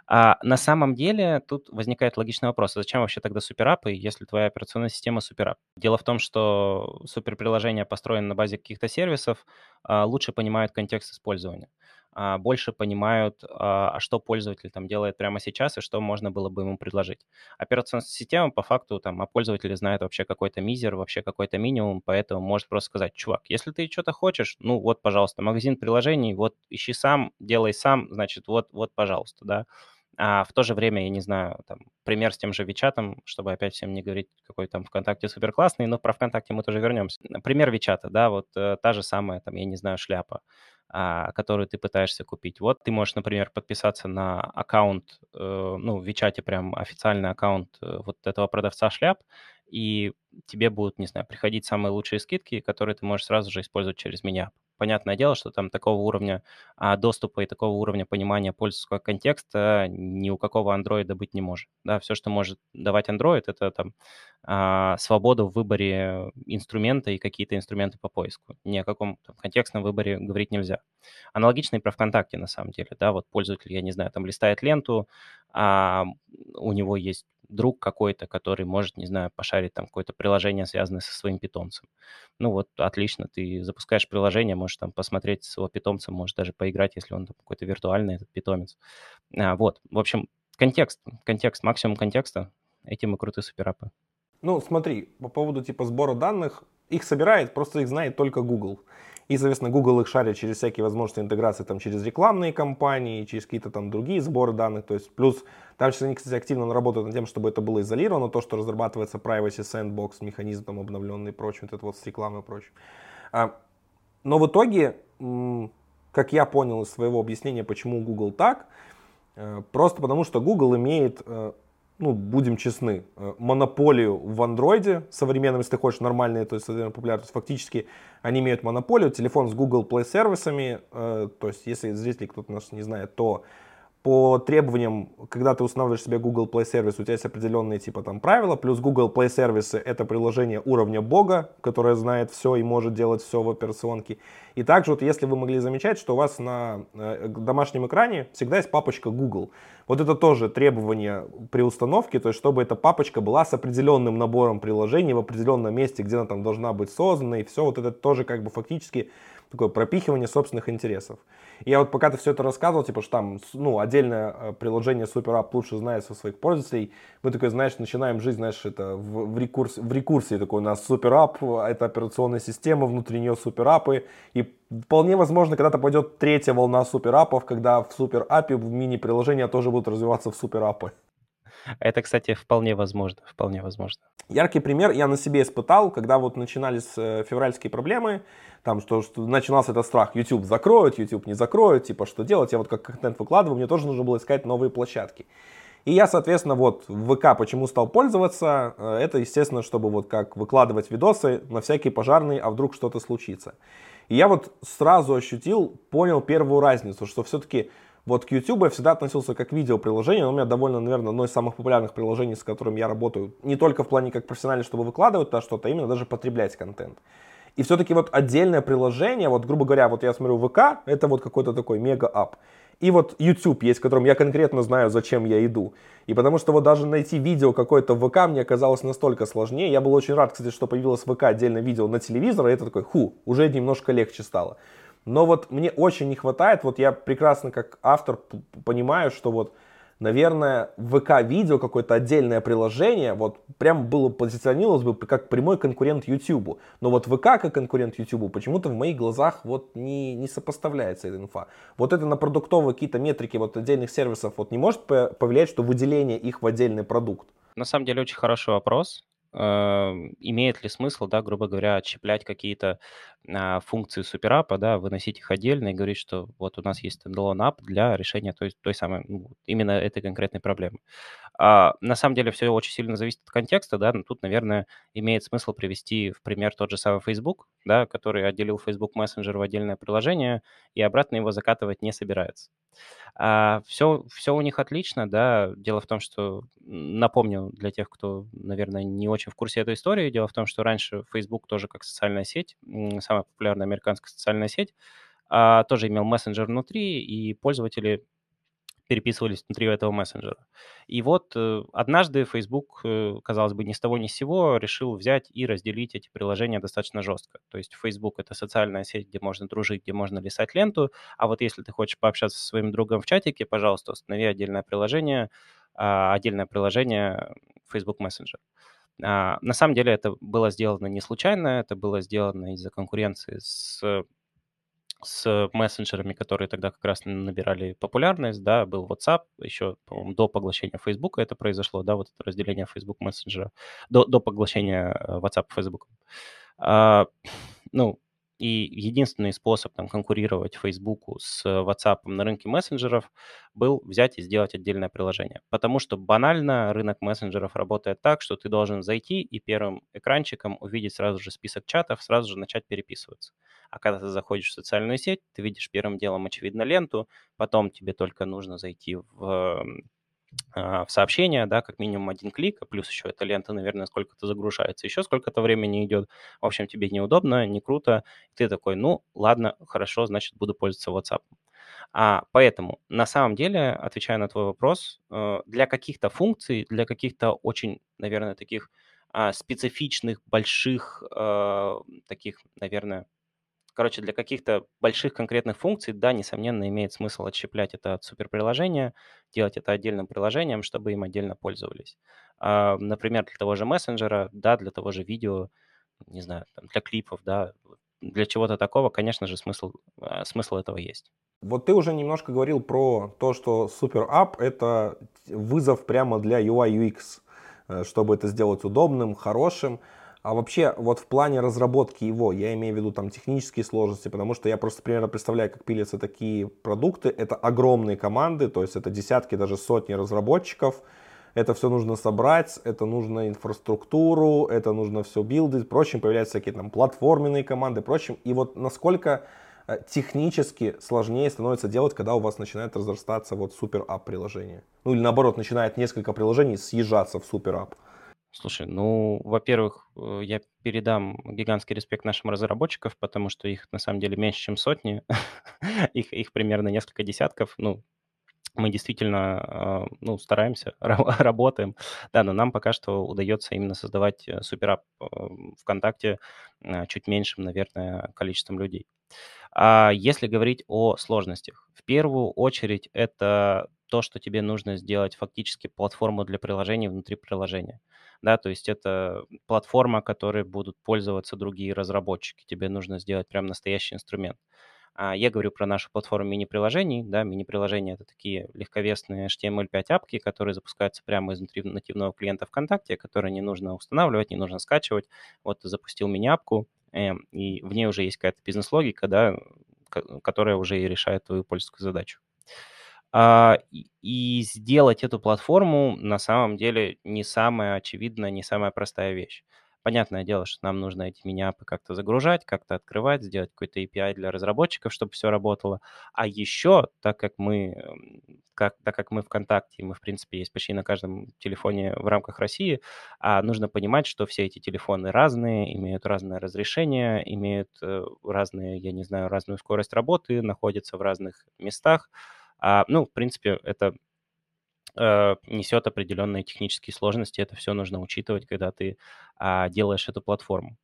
А на самом деле тут возникает логичный вопрос, а зачем вообще тогда суперапы, если твоя операционная система суперап? Дело в том, что суперприложение построено на базе каких-то сервисов, а, лучше понимают контекст использования, а, больше понимают, а, а что пользователь там делает прямо сейчас и что можно было бы ему предложить. Операционная система по факту там о пользователе знает вообще какой-то мизер, вообще какой-то минимум, поэтому может просто сказать, чувак, если ты что-то хочешь, ну вот, пожалуйста, магазин приложений, вот ищи сам, делай сам, значит, вот, вот, пожалуйста, да. А в то же время, я не знаю, там, пример с тем же Вичатом, чтобы опять всем не говорить, какой там ВКонтакте супер классный, но про ВКонтакте мы тоже вернемся. Пример Вичата, да, вот э, та же самая, там, я не знаю, шляпа, а, которую ты пытаешься купить. Вот ты можешь, например, подписаться на аккаунт, э, ну, в Вичате прям официальный аккаунт э, вот этого продавца шляп, и тебе будут, не знаю, приходить самые лучшие скидки, которые ты можешь сразу же использовать через меня. Понятное дело, что там такого уровня а, доступа и такого уровня понимания пользовательского контекста ни у какого андроида быть не может. Да, все, что может давать Android, это там а, свободу в выборе инструмента и какие-то инструменты по поиску. Ни о каком там, контекстном выборе говорить нельзя. Аналогично и про ВКонтакте, на самом деле. Да, вот пользователь, я не знаю, там листает ленту, а у него есть друг какой-то, который может, не знаю, пошарить там какое-то приложение, связанное со своим питомцем. Ну вот, отлично, ты запускаешь приложение, можешь там посмотреть своего питомца, можешь даже поиграть, если он там какой-то виртуальный, этот питомец. А, вот, в общем, контекст, контекст, максимум контекста, этим и крутые суперапы. Ну, смотри, по поводу типа сбора данных, их собирает, просто их знает только Google. И, соответственно, Google их шарит через всякие возможности интеграции, там, через рекламные кампании, через какие-то там другие сборы данных. То есть, плюс, там сейчас они, кстати, активно работают над тем, чтобы это было изолировано, то, что разрабатывается privacy sandbox, механизм там обновленный и прочее, вот это вот с рекламой и прочее. А, но в итоге, как я понял из своего объяснения, почему Google так, э, просто потому что Google имеет э, ну, будем честны, э, монополию в андроиде современном, если ты хочешь нормальные, то есть популярно, то есть фактически они имеют монополию, телефон с Google Play сервисами, э, то есть если зрители кто-то нас не знает, то по требованиям, когда ты устанавливаешь себе Google Play сервис, у тебя есть определенные типа там правила, плюс Google Play сервисы это приложение уровня бога, которое знает все и может делать все в операционке. И также вот если вы могли замечать, что у вас на э, домашнем экране всегда есть папочка Google. Вот это тоже требование при установке, то есть чтобы эта папочка была с определенным набором приложений в определенном месте, где она там должна быть создана, и все вот это тоже как бы фактически такое пропихивание собственных интересов. И я вот пока ты все это рассказывал, типа, что там, ну, отдельное э, приложение SuperApp лучше знает со своих пользователей, мы такой, знаешь, начинаем жизнь, знаешь, это в, в, рекурс, в рекурсии такой у нас SuperApp, это операционная система, внутри нее SuperApp, и вполне возможно, когда-то пойдет третья волна SuperApp, когда в SuperApp в мини-приложения тоже будут развиваться в SuperApp. Это, кстати, вполне возможно, вполне возможно. Яркий пример я на себе испытал, когда вот начинались э, февральские проблемы, там что, что начинался этот страх, YouTube закроют, YouTube не закроют, типа что делать, я вот как контент выкладываю, мне тоже нужно было искать новые площадки. И я, соответственно, вот в ВК почему стал пользоваться, э, это, естественно, чтобы вот как выкладывать видосы на всякие пожарные, а вдруг что-то случится. И я вот сразу ощутил, понял первую разницу, что все-таки вот к YouTube я всегда относился как к видеоприложение, но у меня довольно, наверное, одно из самых популярных приложений, с которым я работаю, не только в плане как профессионально, чтобы выкладывать то что-то, а именно даже потреблять контент. И все-таки вот отдельное приложение, вот грубо говоря, вот я смотрю ВК, это вот какой-то такой мега-ап. И вот YouTube есть, в котором я конкретно знаю, зачем я иду. И потому что вот даже найти видео какое-то в ВК мне оказалось настолько сложнее. Я был очень рад, кстати, что появилось в ВК отдельное видео на телевизор, и это такой, ху, уже немножко легче стало. Но вот мне очень не хватает, вот я прекрасно как автор понимаю, что вот, наверное, ВК-видео, какое-то отдельное приложение, вот прям было позиционировалось бы как прямой конкурент YouTube. Но вот ВК как конкурент YouTube почему-то в моих глазах вот не, не сопоставляется эта инфа. Вот это на продуктовые какие-то метрики вот отдельных сервисов вот не может повлиять, что выделение их в отдельный продукт? На самом деле очень хороший вопрос. Эм, имеет ли смысл, да, грубо говоря, отщеплять какие-то а, функции суперапа, да, выносить их отдельно и говорить, что вот у нас есть стендалон ап для решения той, той самой, ну, именно этой конкретной проблемы. А, на самом деле все очень сильно зависит от контекста, да, но тут, наверное, имеет смысл привести в пример тот же самый Facebook, да, который отделил Facebook Messenger в отдельное приложение и обратно его закатывать не собирается. А, все, все у них отлично, да. Дело в том, что, напомню для тех, кто, наверное, не очень в курсе этой истории, дело в том, что раньше Facebook тоже как социальная сеть, самая популярная американская социальная сеть, а, тоже имел мессенджер внутри, и пользователи переписывались внутри этого мессенджера. И вот э, однажды Facebook, э, казалось бы, ни с того ни с сего решил взять и разделить эти приложения достаточно жестко. То есть Facebook — это социальная сеть, где можно дружить, где можно листать ленту, а вот если ты хочешь пообщаться со своим другом в чатике, пожалуйста, установи отдельное приложение, а, отдельное приложение Facebook Messenger. А, на самом деле это было сделано не случайно, это было сделано из-за конкуренции с с мессенджерами, которые тогда как раз набирали популярность, да, был WhatsApp, еще, по-моему, до поглощения Facebook это произошло, да, вот это разделение Facebook мессенджера, до, до поглощения э, WhatsApp Facebook. А, ну, И единственный способ там конкурировать Фейсбуку с WhatsApp на рынке мессенджеров был взять и сделать отдельное приложение. Потому что банально рынок мессенджеров работает так, что ты должен зайти и первым экранчиком увидеть сразу же список чатов, сразу же начать переписываться. А когда ты заходишь в социальную сеть, ты видишь первым делом, очевидно, ленту, потом тебе только нужно зайти в а, в сообщения, да, как минимум один клик, а плюс еще эта лента, наверное, сколько-то загружается, еще сколько-то времени идет. В общем, тебе неудобно, не круто. Ты такой, ну, ладно, хорошо, значит, буду пользоваться WhatsApp. А, поэтому, на самом деле, отвечая на твой вопрос, э, для каких-то функций, для каких-то очень, наверное, таких а, специфичных, больших, э, таких, наверное, Короче, для каких-то больших конкретных функций, да, несомненно, имеет смысл отщеплять это от суперприложения, делать это отдельным приложением, чтобы им отдельно пользовались. А, например, для того же мессенджера, да, для того же видео, не знаю, там, для клипов, да, для чего-то такого, конечно же, смысл, а, смысл этого есть. Вот ты уже немножко говорил про то, что Super App — это вызов прямо для UI UX, э, чтобы это сделать удобным, хорошим. А вообще, вот в плане разработки его, я имею в виду там технические сложности, потому что я просто примерно представляю, как пилятся такие продукты. Это огромные команды, то есть это десятки, даже сотни разработчиков. Это все нужно собрать, это нужно инфраструктуру, это нужно все билдить, прочим, появляются всякие там платформенные команды, прочим. И вот насколько э, технически сложнее становится делать, когда у вас начинает разрастаться вот супер ап приложение. Ну или наоборот, начинает несколько приложений съезжаться в супер ап. Слушай, ну, во-первых, э, я передам гигантский респект нашим разработчикам, потому что их на самом деле меньше, чем сотни. их, их примерно несколько десятков. Ну, мы действительно а, ну, стараемся, работаем. Да, но нам пока что удается именно создавать э, суперап э, ВКонтакте чуть меньшим, наверное, количеством людей. А если говорить о сложностях, в первую очередь это то, что тебе нужно сделать фактически платформу для приложений внутри приложения да, то есть это платформа, которой будут пользоваться другие разработчики. Тебе нужно сделать прям настоящий инструмент. А я говорю про нашу платформу мини-приложений. Да, мини-приложения — это такие легковесные HTML5 апки, которые запускаются прямо изнутри нативного клиента ВКонтакте, которые не нужно устанавливать, не нужно скачивать. Вот ты запустил мини-апку, э, и в ней уже есть какая-то бизнес-логика, да, которая уже и решает твою пользовательскую задачу. А, и сделать эту платформу на самом деле не самая очевидная, не самая простая вещь. Понятное дело, что нам нужно эти мини-апы как-то загружать, как-то открывать, сделать какой-то API для разработчиков, чтобы все работало. А еще, так как мы, как, так как мы ВКонтакте, мы, в принципе, есть почти на каждом телефоне в рамках России, а нужно понимать, что все эти телефоны разные, имеют разное разрешение, имеют э, разные, я не знаю, разную скорость работы, находятся в разных местах. А, ну, в принципе, это э, несет определенные технические сложности. Это все нужно учитывать, когда ты а, делаешь эту платформу.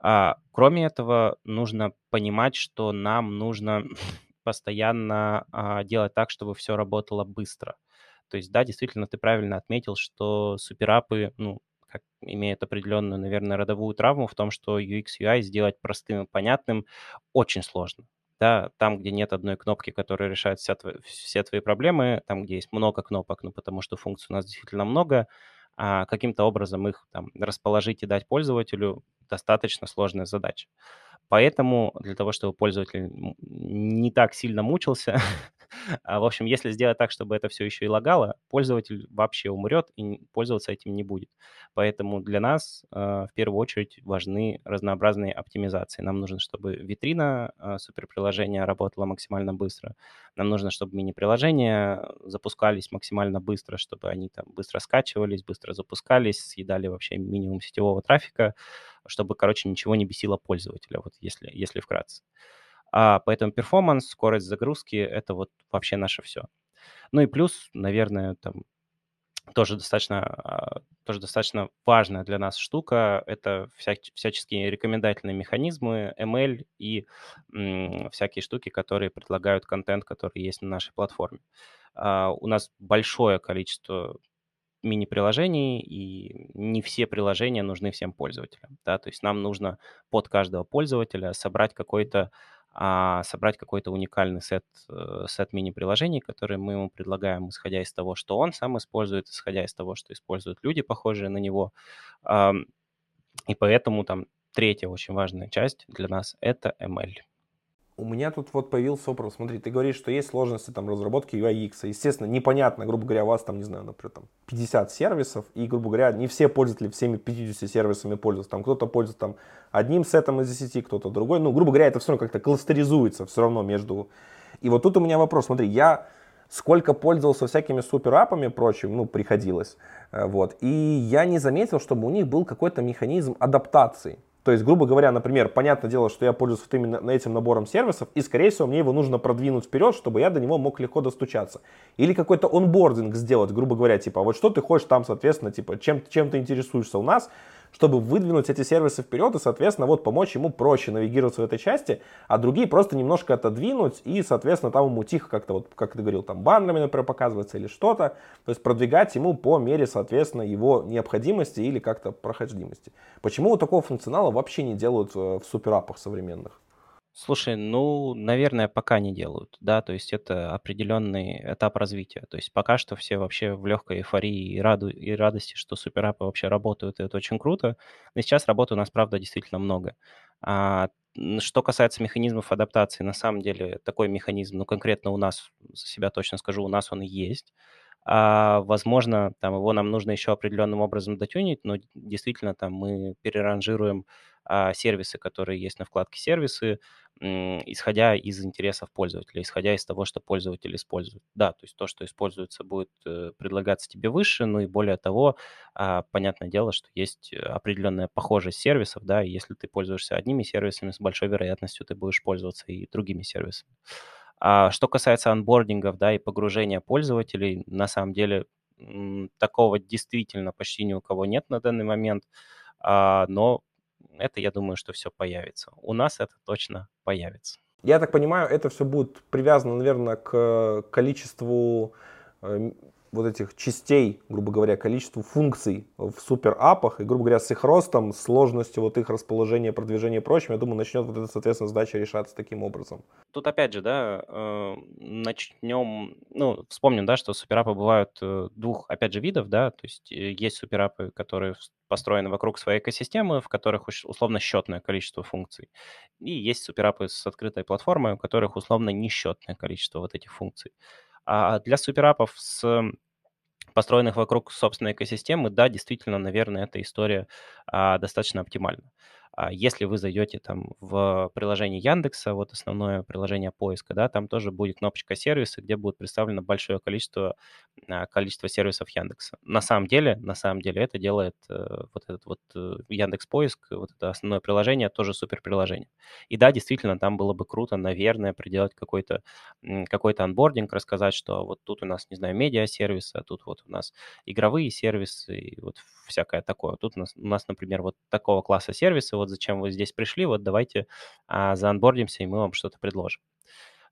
А, кроме этого, нужно понимать, что нам нужно постоянно а, делать так, чтобы все работало быстро. То есть, да, действительно, ты правильно отметил, что суперапы, ну, как, имеют определенную, наверное, родовую травму в том, что UX, UI сделать простым и понятным очень сложно да, там, где нет одной кнопки, которая решает вся твои, все твои проблемы, там, где есть много кнопок, ну, потому что функций у нас действительно много, а каким-то образом их там расположить и дать пользователю достаточно сложная задача. Поэтому для того, чтобы пользователь не так сильно мучился, А, в общем, если сделать так, чтобы это все еще и лагало, пользователь вообще умрет и пользоваться этим не будет. Поэтому для нас а, в первую очередь важны разнообразные оптимизации. Нам нужно, чтобы витрина а, суперприложения работала максимально быстро. Нам нужно, чтобы мини-приложения запускались максимально быстро, чтобы они там быстро скачивались, быстро запускались, съедали вообще минимум сетевого трафика, чтобы, короче, ничего не бесило пользователя, вот если, если вкратце. А, поэтому перформанс, скорость загрузки — это вот вообще наше все. Ну и плюс, наверное, там тоже достаточно, а, тоже достаточно важная для нас штука — это вся, всяческие рекомендательные механизмы, ML и м, всякие штуки, которые предлагают контент, который есть на нашей платформе. А, у нас большое количество мини-приложений, и не все приложения нужны всем пользователям. Да? То есть нам нужно под каждого пользователя собрать какой-то а собрать какой-то уникальный сет, э, сет мини-приложений, которые мы ему предлагаем, исходя из того, что он сам использует, исходя из того, что используют люди, похожие на него. И поэтому там третья очень важная часть для нас — это ML. У меня тут вот появился вопрос. Смотри, ты говоришь, что есть сложности там разработки UI UX. Естественно, непонятно, грубо говоря, у вас там, не знаю, например, там 50 сервисов, и, грубо говоря, не все пользователи всеми 50 сервисами пользуются. Там кто-то пользуется там одним сетом из 10, кто-то другой. Ну, грубо говоря, это все равно как-то кластеризуется все равно между... И вот тут у меня вопрос. Смотри, я сколько пользовался всякими суперапами прочим, ну, приходилось, э, вот, и я не заметил, чтобы у них был какой-то механизм адаптации. То есть, грубо говоря, например, понятное дело, что я пользуюсь вот именно этим набором сервисов, и, скорее всего, мне его нужно продвинуть вперед, чтобы я до него мог легко достучаться. Или какой-то онбординг сделать, грубо говоря, типа, вот что ты хочешь там, соответственно, типа, чем, чем ты интересуешься у нас, чтобы выдвинуть эти сервисы вперед и, соответственно, вот помочь ему проще навигироваться в этой части, а другие просто немножко отодвинуть и, соответственно, там ему тихо как-то, вот, как ты говорил, там баннерами, например, показывается или что-то, то есть продвигать ему по мере, соответственно, его необходимости или как-то проходимости. Почему такого функционала вообще не делают э, в суперапах современных? Слушай, ну, наверное, пока не делают, да, то есть это определенный этап развития. То есть пока что все вообще в легкой эйфории и, раду, и радости, что суперапы вообще работают, и это очень круто. Но сейчас работы у нас, правда, действительно много. А, что касается механизмов адаптации, на самом деле такой механизм, ну, конкретно у нас, за себя точно скажу, у нас он есть. А, возможно, там его нам нужно еще определенным образом дотюнить, но действительно там мы переранжируем сервисы, которые есть на вкладке «Сервисы», исходя из интересов пользователя, исходя из того, что пользователь использует. Да, то есть то, что используется, будет э, предлагаться тебе выше, ну и более того, а, понятное дело, что есть определенная похожесть сервисов, да, и если ты пользуешься одними сервисами, с большой вероятностью ты будешь пользоваться и другими сервисами. А что касается анбордингов, да, и погружения пользователей, на самом деле такого действительно почти ни у кого нет на данный момент, а, но это, я думаю, что все появится. У нас это точно появится. Я так понимаю, это все будет привязано, наверное, к количеству э, вот этих частей, грубо говоря, количеству функций в суперапах, и, грубо говоря, с их ростом, сложностью вот их расположения, продвижения и прочим, я думаю, начнет вот эта, соответственно, задача решаться таким образом. Тут опять же, да, э, начнем, ну, вспомним, да, что суперапы бывают э, двух, опять же, видов, да, то есть э, есть суперапы, которые построены вокруг своей экосистемы, в которых условно счетное количество функций. И есть суперапы с открытой платформой, у которых условно несчетное количество вот этих функций. А для суперапов с построенных вокруг собственной экосистемы, да, действительно, наверное, эта история а, достаточно оптимальна. А если вы зайдете там в приложение Яндекса, вот основное приложение поиска, да, там тоже будет кнопочка сервисы, где будет представлено большое количество, а, количество сервисов Яндекса. На самом деле, на самом деле это делает э, вот этот вот э, Яндекс Поиск, вот это основное приложение, тоже супер приложение. И да, действительно, там было бы круто, наверное, приделать какой-то какой-то анбординг, рассказать, что вот тут у нас, не знаю, медиа-сервисы, а тут вот у нас игровые сервисы, и вот всякое такое. Тут у нас, у нас например, вот такого класса сервисы, вот зачем вы здесь пришли, вот давайте а, заанбордимся, и мы вам что-то предложим.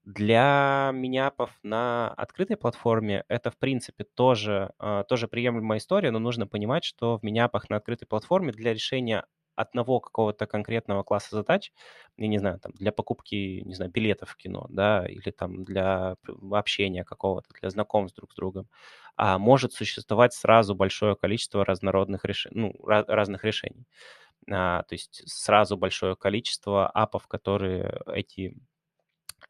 Для миняпов на открытой платформе это, в принципе, тоже, а, тоже приемлемая история, но нужно понимать, что в миняпах на открытой платформе для решения одного какого-то конкретного класса задач, я не знаю, там, для покупки, не знаю, билетов в кино, да, или там для общения какого-то, для знакомств друг с другом, а может существовать сразу большое количество разнородных решений, ну, разных решений то есть сразу большое количество апов, которые эти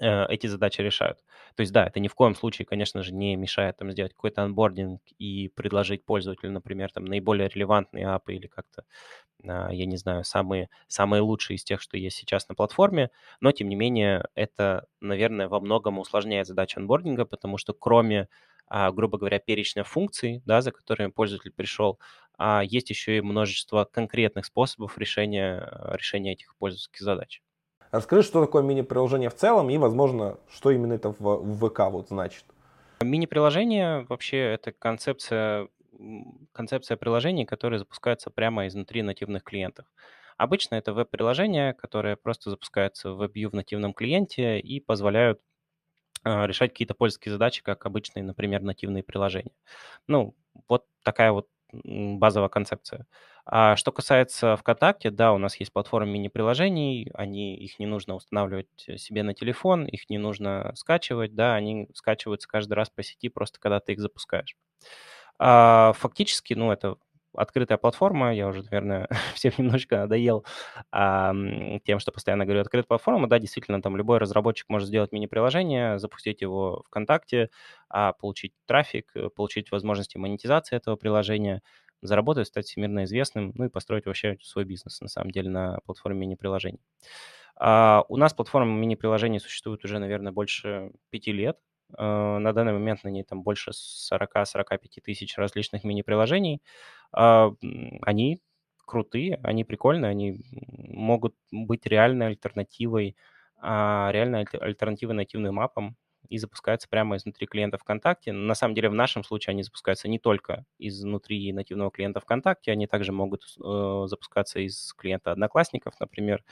э, эти задачи решают. То есть, да, это ни в коем случае, конечно же, не мешает там сделать какой-то анбординг и предложить пользователю, например, там наиболее релевантные апы или как-то, а, я не знаю, самые, самые лучшие из тех, что есть сейчас на платформе, но, тем не менее, это, наверное, во многом усложняет задачу анбординга, потому что кроме, а, грубо говоря, перечня функций, да, за которыми пользователь пришел, а есть еще и множество конкретных способов решения, э, решения этих пользовательских задач. Расскажи, что такое мини-приложение в целом и, возможно, что именно это в, в ВК вот значит. Мини-приложение вообще это концепция, концепция приложений, которые запускаются прямо изнутри нативных клиентов. Обычно это веб-приложения, которые просто запускаются в WebView в нативном клиенте и позволяют решать какие-то пользовательские задачи, как обычные, например, нативные приложения. Ну, вот такая вот базовая концепция. А что касается ВКонтакте, да, у нас есть платформа мини-приложений, они, их не нужно устанавливать себе на телефон, их не нужно скачивать, да, они скачиваются каждый раз по сети, просто когда ты их запускаешь. А, фактически, ну, это открытая платформа, я уже, наверное, всем немножко надоел а, тем, что постоянно говорю открытая платформа. Да, действительно, там любой разработчик может сделать мини-приложение, запустить его ВКонтакте, а, получить трафик, э, получить возможности монетизации этого приложения, заработать, стать всемирно известным, ну и построить вообще свой бизнес, на самом деле, на платформе мини-приложений. А, у нас платформа мини-приложений существует уже, наверное, больше пяти лет. А, на данный момент на ней там больше 40-45 тысяч различных мини-приложений. А, они крутые, они прикольные, они могут быть реальной альтернативой, а, реальной альтернативой нативным мапам и запускаются прямо изнутри клиента ВКонтакте. На самом деле в нашем случае они запускаются не только изнутри нативного клиента ВКонтакте, они также могут э, запускаться из клиента Одноклассников, например, э,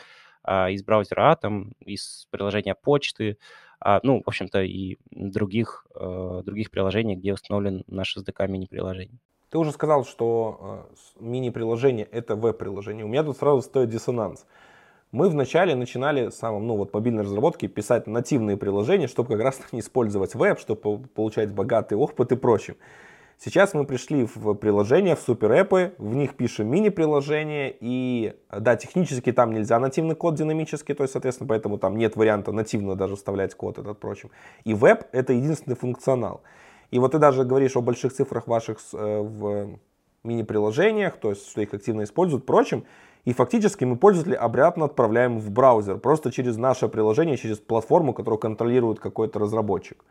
из браузера Atom, из приложения почты, э, ну, в общем-то, и других, э, других приложений, где установлен наш SDK мини-приложений. Ты уже сказал, что э, мини-приложение — это веб-приложение. У меня тут сразу стоит диссонанс. Мы вначале начинали самым, ну вот мобильной разработки писать нативные приложения, чтобы как раз не использовать веб, чтобы получать богатый опыт и прочим. Сейчас мы пришли в приложения, в суперэпы, в них пишем мини-приложения, и да, технически там нельзя нативный код динамический, то есть, соответственно, поэтому там нет варианта нативно даже вставлять код этот прочим. И веб — это единственный функционал. И вот ты даже говоришь о больших цифрах ваших э, в мини-приложениях, то есть, что их активно используют, прочим, и фактически мы пользователя обратно отправляем в браузер, просто через наше приложение, через платформу, которую контролирует какой-то разработчик.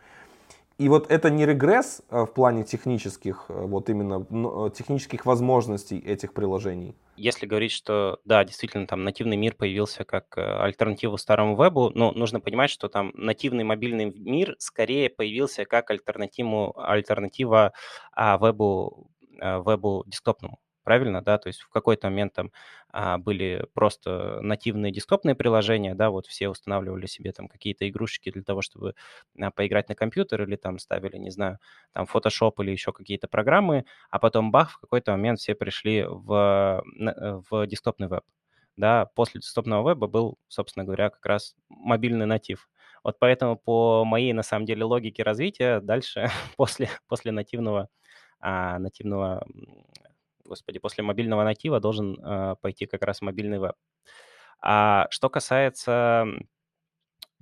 И вот это не регресс э, в плане технических, э, вот именно э, технических возможностей этих приложений. Если говорить, что да, действительно, там нативный мир появился как альтернатива старому вебу, но нужно понимать, что там нативный мобильный мир скорее появился как альтернативу, альтернатива а, вебу, вебу десктопному правильно, да, то есть в какой-то момент там а, были просто нативные десктопные приложения, да, вот все устанавливали себе там какие-то игрушечки для того, чтобы а, поиграть на компьютер или там ставили, не знаю, там Photoshop или еще какие-то программы, а потом бах, в какой-то момент все пришли в, э, в десктопный веб. Да, после десктопного веба был, собственно говоря, как раз мобильный натив. Вот поэтому по моей, на самом деле, логике развития дальше после, после нативного, а, нативного господи, после мобильного натива должен э, пойти как раз мобильный веб. А что касается,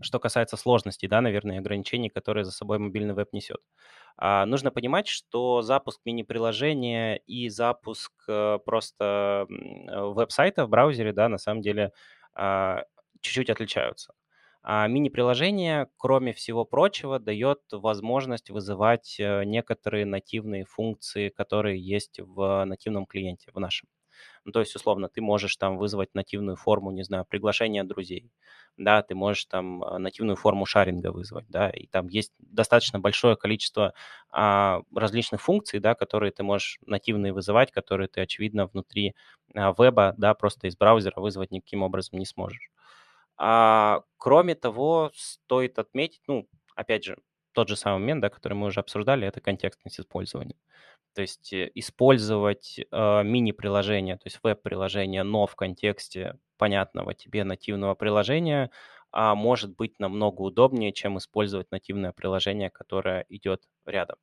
что касается сложностей, да, наверное, ограничений, которые за собой мобильный веб несет. А, нужно понимать, что запуск мини-приложения и запуск э, просто веб-сайта в браузере, да, на самом деле э, чуть-чуть отличаются. А мини-приложение, кроме всего прочего, дает возможность вызывать э, некоторые нативные функции, которые есть в нативном клиенте, в нашем. Ну, то есть, условно, ты можешь там вызвать нативную форму, не знаю, приглашения друзей, да, ты можешь там э, нативную форму шаринга вызвать, да, и там есть достаточно большое количество а, различных функций, да, которые ты можешь нативные вызывать, которые ты, очевидно, внутри а, веба, да, просто из браузера вызвать никаким образом не сможешь. А, кроме того, стоит отметить, ну, опять же, тот же самый момент, да, который мы уже обсуждали, это контекстность использования. То есть э, использовать э, мини-приложение, то есть веб-приложение, но в контексте понятного тебе нативного приложения, а, может быть намного удобнее, чем использовать нативное приложение, которое идет рядом.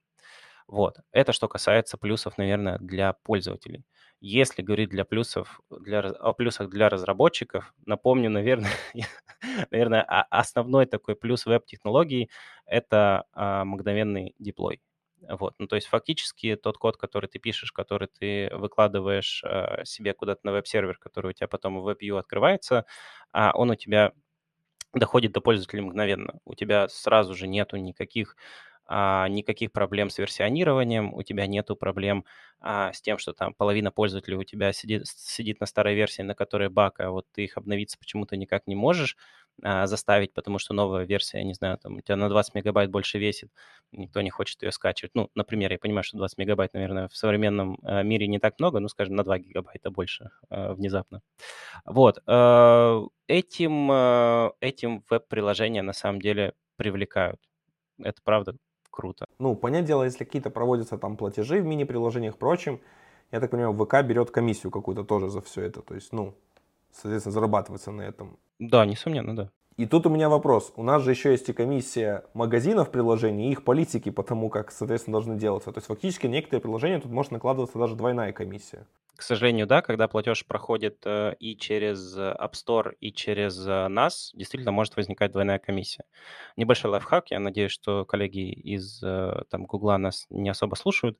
Вот. Это что касается плюсов, наверное, для пользователей. Если говорить для плюсов, для, о плюсах для разработчиков, напомню, наверное, наверное, основной такой плюс веб-технологий — это а, мгновенный деплой. Вот, ну то есть фактически тот код, который ты пишешь, который ты выкладываешь э, себе куда-то на веб-сервер, который у тебя потом в WebView открывается, а он у тебя доходит до пользователя мгновенно. У тебя сразу же нету никаких а, никаких проблем с версионированием, у тебя нету проблем а, с тем, что там половина пользователей у тебя сидит, сидит на старой версии, на которой баг, а вот ты их обновиться почему-то никак не можешь а, заставить, потому что новая версия, я не знаю, там у тебя на 20 мегабайт больше весит, никто не хочет ее скачивать. Ну, например, я понимаю, что 20 мегабайт, наверное, в современном мире не так много, ну, скажем, на 2 гигабайта больше внезапно. Вот. Этим, этим веб-приложения на самом деле привлекают. Это правда круто. Ну, понятное дело, если какие-то проводятся там платежи в мини-приложениях, прочим, я так понимаю, ВК берет комиссию какую-то тоже за все это. То есть, ну, соответственно, зарабатывается на этом. Да, несомненно, да. И тут у меня вопрос. У нас же еще есть и комиссия магазинов приложений, и их политики по тому, как, соответственно, должны делаться. То есть фактически некоторые приложения тут может накладываться даже двойная комиссия. К сожалению, да, когда платеж проходит э, и через App Store, и через э, нас, действительно может возникать двойная комиссия. Небольшой лайфхак, я надеюсь, что коллеги из э, там Гугла нас не особо слушают.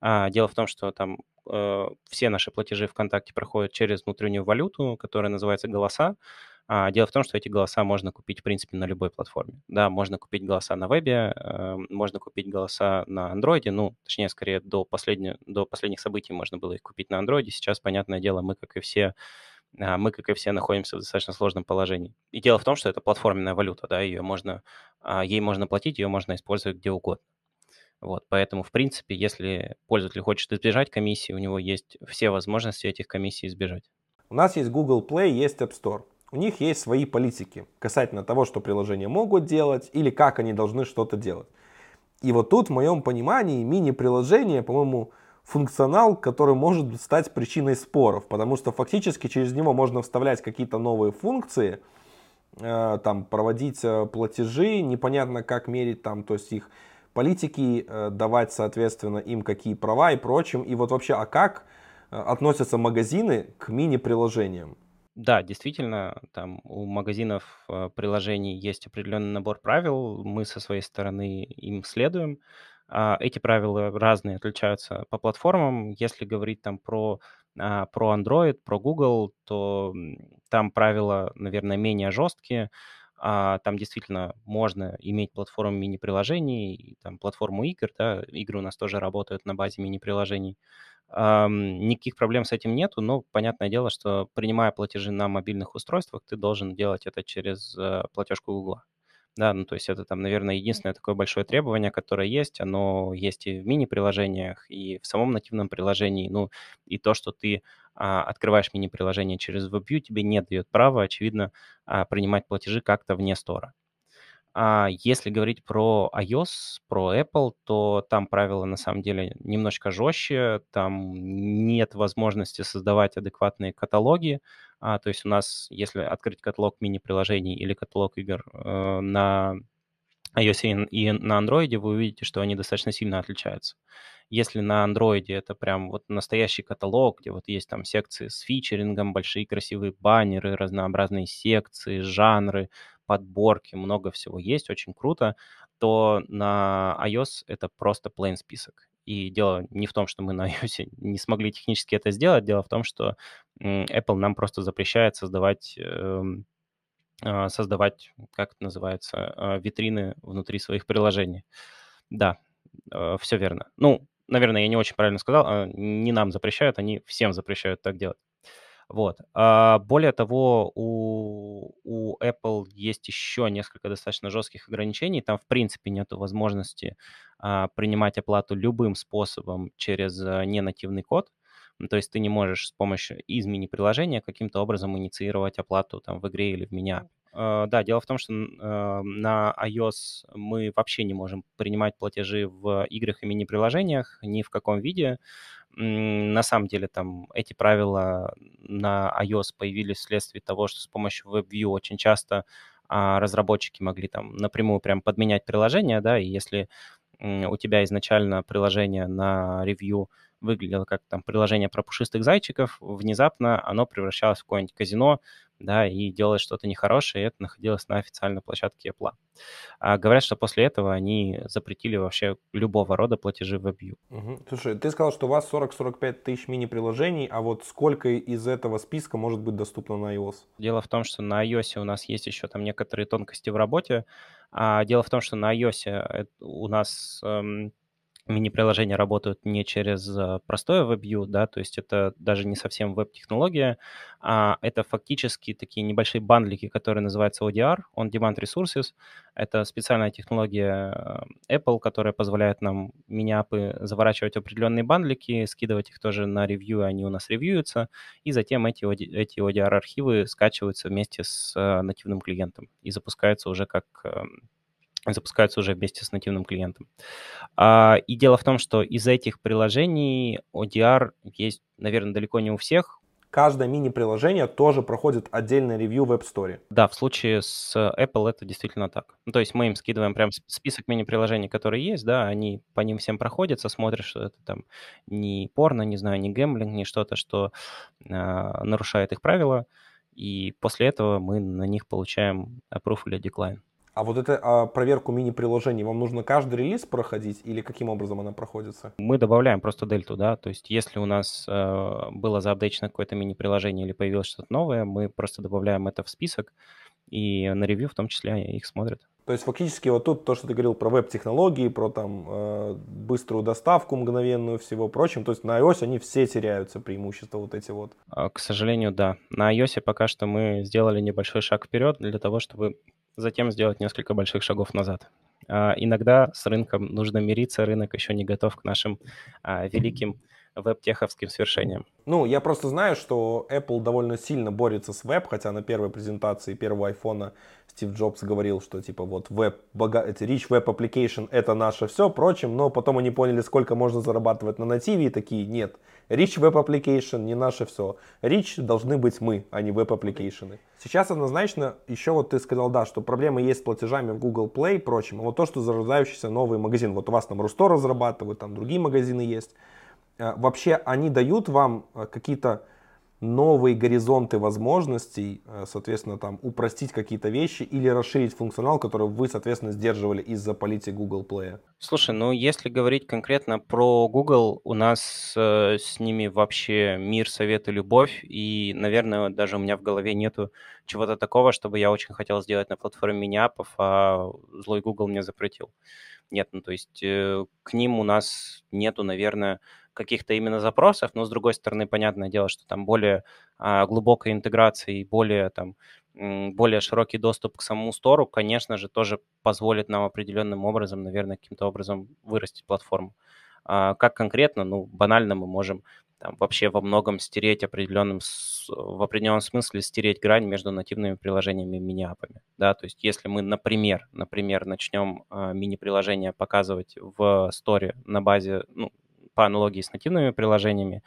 А, дело в том, что там э, все наши платежи ВКонтакте проходят через внутреннюю валюту, которая называется голоса. А, дело в том, что эти голоса можно купить, в принципе, на любой платформе. Да, можно купить голоса на вебе, э, можно купить голоса на андроиде, ну, точнее, скорее, до, последне, до последних событий можно было их купить на андроиде. Сейчас, понятное дело, мы, как и все, а, мы, как и все, находимся в достаточно сложном положении. И дело в том, что это платформенная валюта, да, ее можно, а, ей можно платить, ее можно использовать где угодно. Вот, поэтому, в принципе, если пользователь хочет избежать комиссии, у него есть все возможности этих комиссий избежать. У нас есть Google Play, есть App Store у них есть свои политики касательно того, что приложения могут делать или как они должны что-то делать. И вот тут, в моем понимании, мини-приложение, по-моему, функционал, который может стать причиной споров, потому что фактически через него можно вставлять какие-то новые функции, э, там, проводить э, платежи, непонятно как мерить там, то есть их политики, э, давать, соответственно, им какие права и прочим. И вот вообще, а как относятся магазины к мини-приложениям? Да, действительно, там у магазинов э, приложений есть определенный набор правил, мы со своей стороны им следуем. А, эти правила разные, отличаются по платформам. Если говорить там про, а, про Android, про Google, то там правила, наверное, менее жесткие. А, там действительно можно иметь платформу мини-приложений, там платформу игр, да, игры у нас тоже работают на базе мини-приложений. Никаких проблем с этим нету, но понятное дело, что принимая платежи на мобильных устройствах, ты должен делать это через э, платежку Google. Да, ну то есть это там, наверное, единственное такое большое требование, которое есть. Оно есть и в мини-приложениях, и в самом нативном приложении. Ну и то, что ты открываешь мини-приложение через WebView, тебе не дает права, очевидно, а, принимать платежи как-то вне стора. А если говорить про iOS, про Apple, то там правила на самом деле немножко жестче. Там нет возможности создавать адекватные каталоги. А, то есть у нас, если открыть каталог мини-приложений или каталог игр э, на iOS и на Android, вы увидите, что они достаточно сильно отличаются. Если на Android это прям вот настоящий каталог, где вот есть там секции с фичерингом, большие красивые баннеры, разнообразные секции, жанры, подборки, много всего есть, очень круто, то на iOS это просто plain список. И дело не в том, что мы на iOS не смогли технически это сделать, дело в том, что Apple нам просто запрещает создавать эм, создавать, как это называется, а, витрины внутри своих приложений. Да, э, все верно. Ну, наверное, я не очень правильно сказал, а, не нам запрещают, они всем запрещают так делать. Вот. А более того, у, у Apple есть еще несколько достаточно жестких ограничений. Там, в принципе, нет возможности а, принимать оплату любым способом через а, ненативный код. Ну, то есть ты не можешь с помощью из мини-приложения каким-то образом инициировать оплату там в игре или в меня. Uh, да, дело в том, что uh, на iOS мы вообще не можем принимать платежи в играх и мини-приложениях ни в каком виде. На самом деле там эти правила на iOS появились вследствие того, что с помощью WebView очень часто а, разработчики могли там напрямую прям подменять приложение, да, и если у тебя изначально приложение на ревью выглядело как там приложение про пушистых зайчиков, внезапно оно превращалось в какое-нибудь казино, да, и делать что-то нехорошее, и это находилось на официальной площадке Apple. А говорят, что после этого они запретили вообще любого рода платежи в WebView. Угу. Слушай, ты сказал, что у вас 40-45 тысяч мини-приложений, а вот сколько из этого списка может быть доступно на iOS? Дело в том, что на iOS у нас есть еще там некоторые тонкости в работе. А дело в том, что на iOS э, у нас эм, мини-приложения работают не через э, простое WebView, да, то есть это даже не совсем веб-технология, а это фактически такие небольшие бандлики, которые называются ODR, On Demand Resources. Это специальная технология э, Apple, которая позволяет нам мини-апы заворачивать определенные бандлики, скидывать их тоже на ревью, они у нас ревьюются, и затем эти, эти ODR-архивы скачиваются вместе с э, нативным клиентом и запускаются уже как эм, запускаются уже вместе с нативным клиентом. А, и дело в том, что из этих приложений ODR есть, наверное, далеко не у всех. каждое мини-приложение тоже проходит отдельное ревью в App Store. Да, в случае с Apple это действительно так. Ну, то есть мы им скидываем прям список мини-приложений, которые есть, да, они по ним всем проходятся, смотрят, что это там не порно, не знаю, не гэмблинг, не что-то, что э, нарушает их правила, и после этого мы на них получаем approve или decline. А вот эту а, проверку мини-приложений, вам нужно каждый релиз проходить или каким образом она проходится? Мы добавляем просто дельту, да, то есть если у нас э, было заапдейчено какое-то мини-приложение или появилось что-то новое, мы просто добавляем это в список, и на ревью в том числе их смотрят. То есть фактически вот тут то, что ты говорил про веб-технологии, про там э, быструю доставку мгновенную, всего прочим, то есть на iOS они все теряются преимущества вот эти вот. А, к сожалению, да. На iOS пока что мы сделали небольшой шаг вперед для того, чтобы затем сделать несколько больших шагов назад. А, иногда с рынком нужно мириться, рынок еще не готов к нашим а, великим веб-теховским свершениям. Ну, я просто знаю, что Apple довольно сильно борется с веб, хотя на первой презентации первого айфона Стив Джобс говорил, что типа вот веб, бога, Rich Web Application это наше все, прочим, но потом они поняли, сколько можно зарабатывать на нативе и такие, нет, Rich Web Application не наше все. Rich должны быть мы, а не web application'ы. Сейчас однозначно, еще вот ты сказал, да, что проблемы есть с платежами в Google Play и. А вот то, что зарождающийся новый магазин, вот у вас там RuStore разрабатывают, там другие магазины есть. Э, вообще они дают вам э, какие-то новые горизонты возможностей, э, соответственно, там упростить какие-то вещи или расширить функционал, который вы, соответственно, сдерживали из-за политики Google Play? Слушай, ну если говорить конкретно про Google, у нас э, с ними вообще мир, совет и любовь, и, наверное, даже у меня в голове нету чего-то такого, чтобы я очень хотел сделать на платформе мини-аппов, а злой Google мне запретил. Нет, ну то есть э, к ним у нас нету, наверное, каких-то именно запросов, но с другой стороны, понятное дело, что там более а, глубокая интеграция и более там более широкий доступ к самому стору, конечно же, тоже позволит нам определенным образом, наверное, каким-то образом вырастить платформу. А как конкретно? Ну, банально мы можем там, вообще во многом стереть определенным, в определенном смысле стереть грань между нативными приложениями и мини-апами. Да? То есть если мы, например, например начнем э, мини-приложение показывать в сторе на базе, ну, по аналогии с нативными приложениями,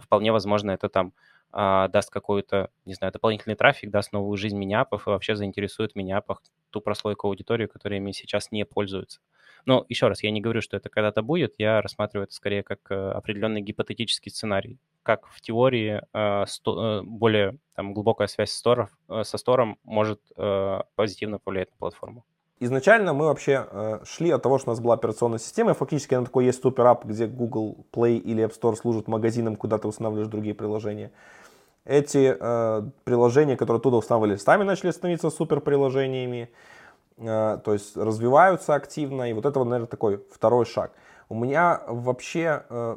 вполне возможно, это там а, даст какой-то, не знаю, дополнительный трафик, даст новую жизнь миниапов и вообще заинтересует миниапах ту прослойку аудитории, которая ими сейчас не пользуется. Но еще раз, я не говорю, что это когда-то будет, я рассматриваю это скорее как э, определенный гипотетический сценарий. Как в теории э, сто, э, более там, глубокая связь сторов, со стором может позитивно повлиять на платформу. Изначально мы вообще э, шли от того, что у нас была операционная система, и фактически она такой есть супер ап, где Google Play или App Store служат магазином, куда ты устанавливаешь другие приложения. Эти э, приложения, которые оттуда устанавливали, сами начали становиться супер приложениями, э, то есть развиваются активно, и вот это, наверное, такой второй шаг. У меня вообще э,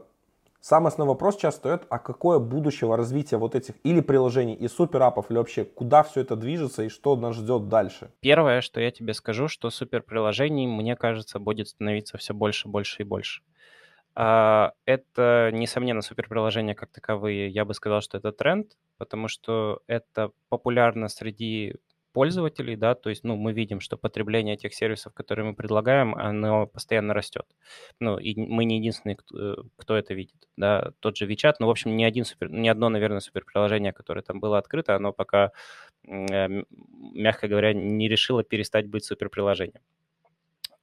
Самый основной вопрос сейчас стоит, а какое будущего развития вот этих или приложений, и суперапов, или вообще куда все это движется и что нас ждет дальше? Первое, что я тебе скажу, что суперприложений, мне кажется, будет становиться все больше, больше и больше. А, это, несомненно, суперприложения как таковые. Я бы сказал, что это тренд, потому что это популярно среди пользователей, да, то есть, ну, мы видим, что потребление тех сервисов, которые мы предлагаем, оно постоянно растет. Ну, и мы не единственные, кто, э, кто это видит, да, тот же WeChat, ну, в общем, ни, один супер, ни одно, наверное, суперприложение, которое там было открыто, оно пока, э, мягко говоря, не решило перестать быть суперприложением.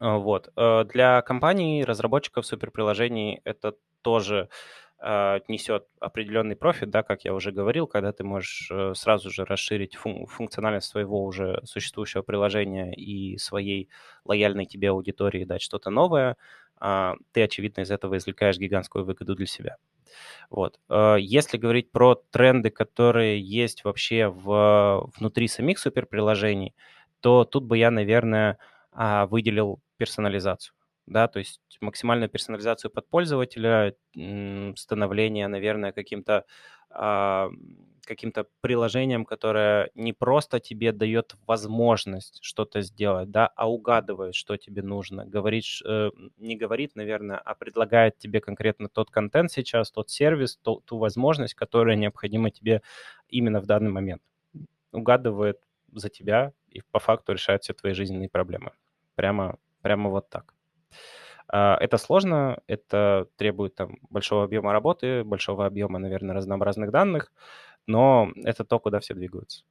Вот. Э, для компаний, разработчиков суперприложений это тоже несет определенный профит, да, как я уже говорил, когда ты можешь э, сразу же расширить фун- функциональность своего уже существующего приложения и своей лояльной тебе аудитории дать что-то новое, а, ты, очевидно, из этого извлекаешь гигантскую выгоду для себя. Вот. А, если говорить про тренды, которые есть вообще в, внутри самих суперприложений, то тут бы я, наверное, выделил персонализацию да, то есть максимальную персонализацию под пользователя, становление, наверное, каким-то а, каким-то приложением, которое не просто тебе дает возможность что-то сделать, да, а угадывает, что тебе нужно. Говорит, э, не говорит, наверное, а предлагает тебе конкретно тот контент сейчас, тот сервис, ту, ту возможность, которая необходима тебе именно в данный момент. Угадывает за тебя и по факту решает все твои жизненные проблемы. Прямо, прямо вот так. А, это сложно, это требует там большого объема работы, большого объема, наверное, разнообразных данных, но это то, куда все двигаются.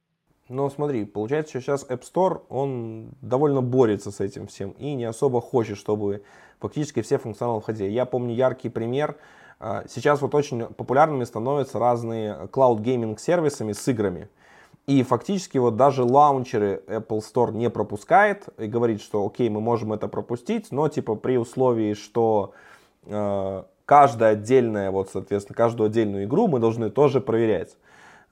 Но смотри, получается, что сейчас App Store, он довольно борется с этим всем и не особо хочет, чтобы фактически все функционалы входили. Я помню яркий пример. А, сейчас вот очень популярными становятся разные cloud gaming сервисами с играми. И фактически вот даже лаунчеры Apple Store не пропускает и говорит, что окей, мы можем это пропустить, но типа при условии, что э, каждая отдельная, вот соответственно, каждую отдельную игру мы должны тоже проверять.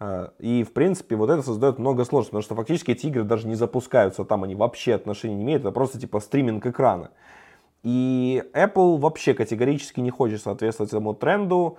Э, и, в принципе, вот это создает много сложностей, потому что фактически эти игры даже не запускаются, там они вообще отношения не имеют, это просто типа стриминг экрана. И Apple вообще категорически не хочет соответствовать этому тренду,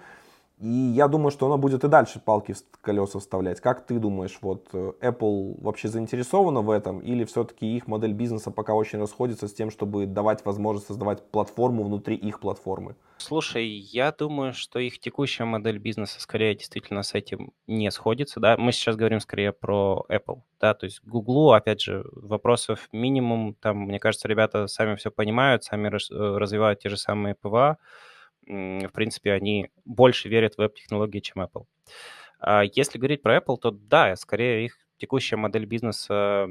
и я думаю, что она будет и дальше палки в колеса вставлять. Как ты думаешь, вот э, Apple вообще заинтересована в этом, или все-таки их модель бизнеса пока очень расходится с тем, чтобы давать возможность создавать платформу внутри их платформы? Слушай, я думаю, что их текущая модель бизнеса скорее действительно с этим не сходится, да. Мы сейчас говорим скорее про Apple, да, то есть Google, опять же, вопросов минимум, там, мне кажется, ребята сами все понимают, сами э, развивают те же самые PWA, в принципе, они больше верят в веб-технологии, чем Apple. А если говорить про Apple, то да, скорее их текущая модель бизнеса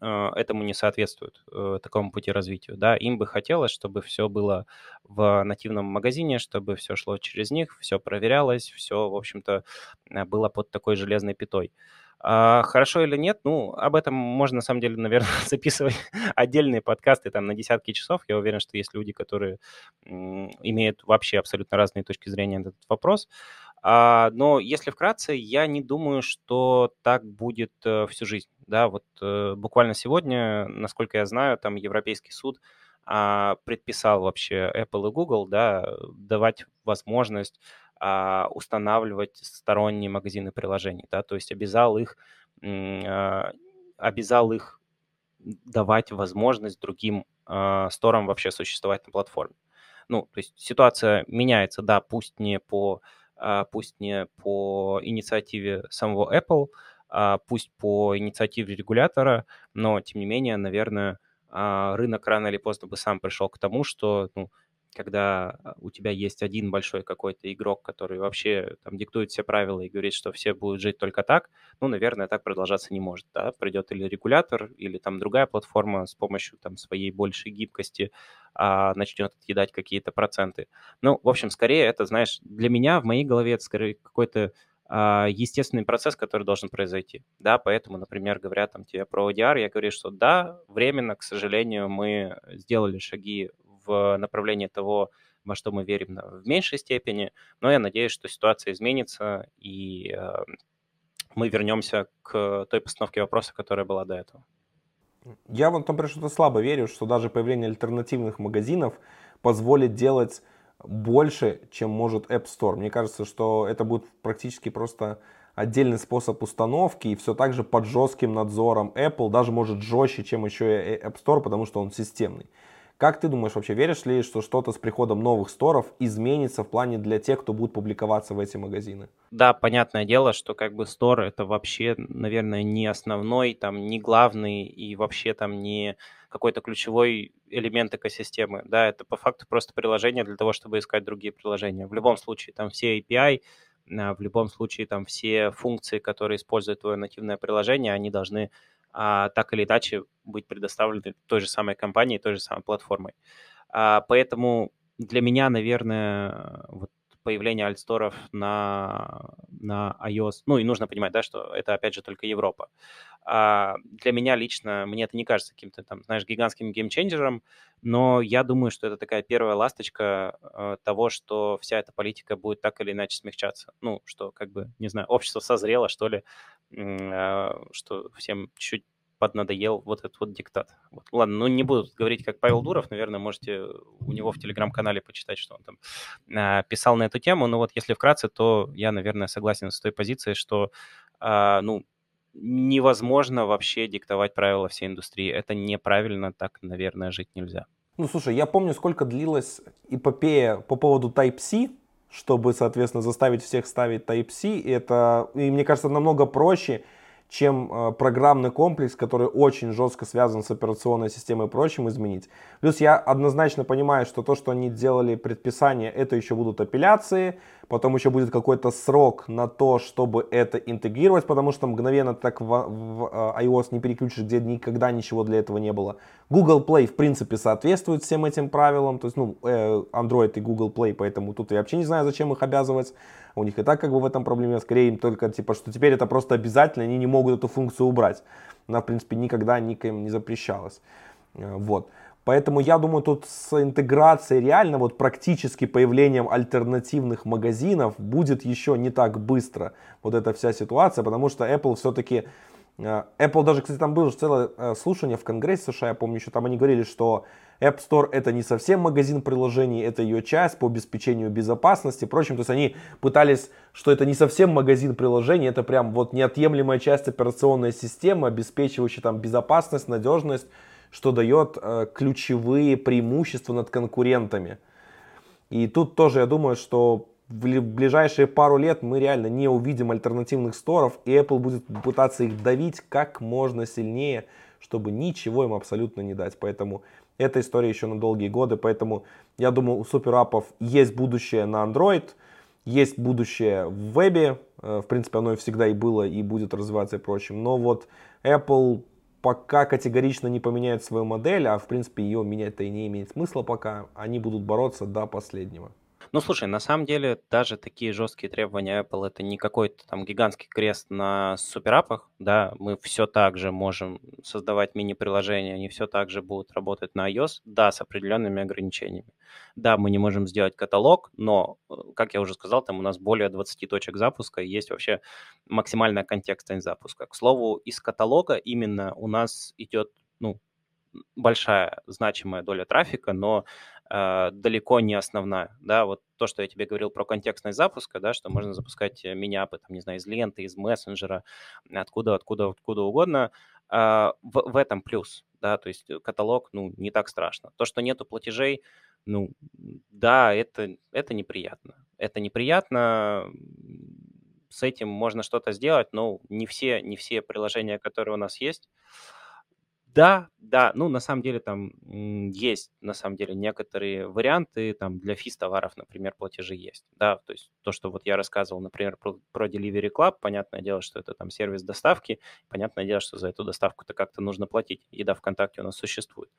а, этому не соответствует, э, такому пути развития. Да, им бы хотелось, чтобы все было в нативном магазине, чтобы все шло через них, все проверялось, все, в общем-то, э, было под такой железной пятой. А хорошо или нет, ну, об этом можно, на самом деле, наверное, записывать отдельные подкасты там на десятки часов. Я уверен, что есть люди, которые имеют вообще абсолютно разные точки зрения на этот вопрос. А, но если вкратце, я не думаю, что так будет э, всю жизнь. Да, вот э, буквально сегодня, насколько я знаю, там Европейский суд а, предписал вообще Apple и Google, да, давать возможность устанавливать сторонние магазины приложений, да, то есть обязал их, а, обязал их давать возможность другим а, сторам вообще существовать на платформе. Ну, то есть ситуация меняется, да, пусть не по, пусть не по инициативе самого Apple, пусть по инициативе регулятора, но тем не менее, наверное, рынок рано или поздно бы сам пришел к тому, что ну, когда а, у тебя есть один большой какой-то игрок, который вообще там диктует все правила и говорит, что все будут жить только так, ну, наверное, так продолжаться не может, да, придет или регулятор, или там другая платформа с помощью там своей большей гибкости а, начнет отъедать какие-то проценты. Ну, в общем, скорее это, знаешь, для меня в моей голове это скорее какой-то а, естественный процесс, который должен произойти. Да, поэтому, например, говоря там тебе про ODR, я говорю, что да, временно, к сожалению, мы сделали шаги в направлении того, во что мы верим в меньшей степени, но я надеюсь, что ситуация изменится, и э, мы вернемся к той постановке вопроса, которая была до этого. Я вот, например, что-то слабо верю, что даже появление альтернативных магазинов позволит делать больше, чем может App Store. Мне кажется, что это будет практически просто отдельный способ установки и все так же под жестким надзором Apple, даже может жестче, чем еще и App Store, потому что он системный. Как ты думаешь, вообще веришь ли, что что-то с приходом новых сторов изменится в плане для тех, кто будет публиковаться в эти магазины? Да, понятное дело, что как бы стор это вообще, наверное, не основной, там, не главный и вообще там не какой-то ключевой элемент экосистемы. Да, это по факту просто приложение для того, чтобы искать другие приложения. В любом случае, там все API, а, в любом случае, там все функции, которые использует твое нативное приложение, они должны а, так или иначе быть предоставлены той же самой компанией, той же самой платформой. А, поэтому для меня, наверное, вот появление альтсторов на, на iOS, ну и нужно понимать, да, что это, опять же, только Европа. А для меня лично, мне это не кажется каким-то там, знаешь, гигантским геймченджером, но я думаю, что это такая первая ласточка э, того, что вся эта политика будет так или иначе смягчаться. Ну, что, как бы, не знаю, общество созрело, что ли, что всем чуть поднадоел вот этот вот диктат. Вот. Ладно, ну не буду говорить, как Павел Дуров, наверное, можете у него в телеграм-канале почитать, что он там э, писал на эту тему, но вот если вкратце, то я, наверное, согласен с той позицией, что, э, ну, невозможно вообще диктовать правила всей индустрии. Это неправильно, так, наверное, жить нельзя. Ну, слушай, я помню, сколько длилась эпопея по поводу Type-C, чтобы, соответственно, заставить всех ставить Type-C. И это, и мне кажется, намного проще, чем э, программный комплекс, который очень жестко связан с операционной системой и прочим, изменить. Плюс я однозначно понимаю, что то, что они делали предписание, это еще будут апелляции, потом еще будет какой-то срок на то, чтобы это интегрировать, потому что мгновенно так в, в э, iOS не переключишь, где никогда ничего для этого не было. Google Play, в принципе, соответствует всем этим правилам, то есть, ну, э, Android и Google Play, поэтому тут я вообще не знаю, зачем их обязывать. У них и так как бы в этом проблеме, скорее им только, типа, что теперь это просто обязательно, они не могут эту функцию убрать. Она, в принципе, никогда никем не запрещалась. Э, вот. Поэтому я думаю, тут с интеграцией реально, вот практически появлением альтернативных магазинов будет еще не так быстро вот эта вся ситуация, потому что Apple все-таки... Э, Apple даже, кстати, там было целое э, слушание в Конгрессе США, я помню еще, там они говорили, что App Store это не совсем магазин приложений, это ее часть по обеспечению безопасности. Впрочем, то есть они пытались, что это не совсем магазин приложений, это прям вот неотъемлемая часть операционной системы, обеспечивающая там безопасность, надежность что дает э, ключевые преимущества над конкурентами. И тут тоже я думаю, что в ближайшие пару лет мы реально не увидим альтернативных сторов, и Apple будет пытаться их давить как можно сильнее, чтобы ничего им абсолютно не дать. Поэтому эта история еще на долгие годы, поэтому я думаю, у суперапов есть будущее на Android, есть будущее в вебе, э, в принципе, оно и всегда и было, и будет развиваться и прочим, но вот Apple пока категорично не поменяют свою модель, а в принципе ее менять-то и не имеет смысла пока, они будут бороться до последнего. Ну, слушай, на самом деле даже такие жесткие требования Apple это не какой-то там гигантский крест на суперапах, да, мы все так же можем создавать мини-приложения, они все так же будут работать на iOS, да, с определенными ограничениями. Да, мы не можем сделать каталог, но, э, как я уже сказал, там у нас более 20 точек запуска, и есть вообще максимальная контекстность запуска. К слову, из каталога именно у нас идет, ну, большая значимая доля трафика, но далеко не основная, да, вот то, что я тебе говорил про контекстность запуска, да, что можно запускать э, мини-апы, там, не знаю, из ленты, из мессенджера, откуда, откуда, откуда угодно, э, в, в этом плюс, да, то есть каталог, ну, не так страшно. То, что нету платежей, ну, да, это, это неприятно. Это неприятно, с этим можно что-то сделать, но не все, не все приложения, которые у нас есть, да, да, ну, на самом деле там есть, на самом деле, некоторые варианты, там, для физ-товаров, например, платежи есть, да, то есть то, что вот я рассказывал, например, про, про Delivery Club, понятное дело, что это там сервис доставки, понятное дело, что за эту доставку-то как-то нужно платить, еда ВКонтакте у нас существует.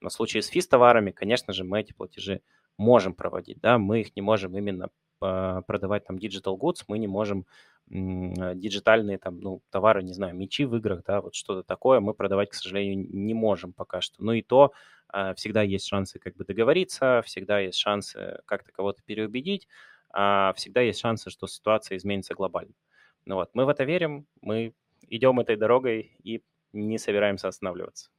Но в случае с физ-товарами, конечно же, мы эти платежи можем проводить, да, мы их не можем именно продавать там digital goods, мы не можем а, диджитальные там, ну, товары, не знаю, мечи в играх, да, вот что-то такое мы продавать, к сожалению, не можем пока что. Ну и то а, всегда есть шансы как бы договориться, всегда есть шансы как-то кого-то переубедить, а всегда есть шансы, что ситуация изменится глобально. Ну вот, мы в это верим, мы идем этой дорогой и не собираемся останавливаться.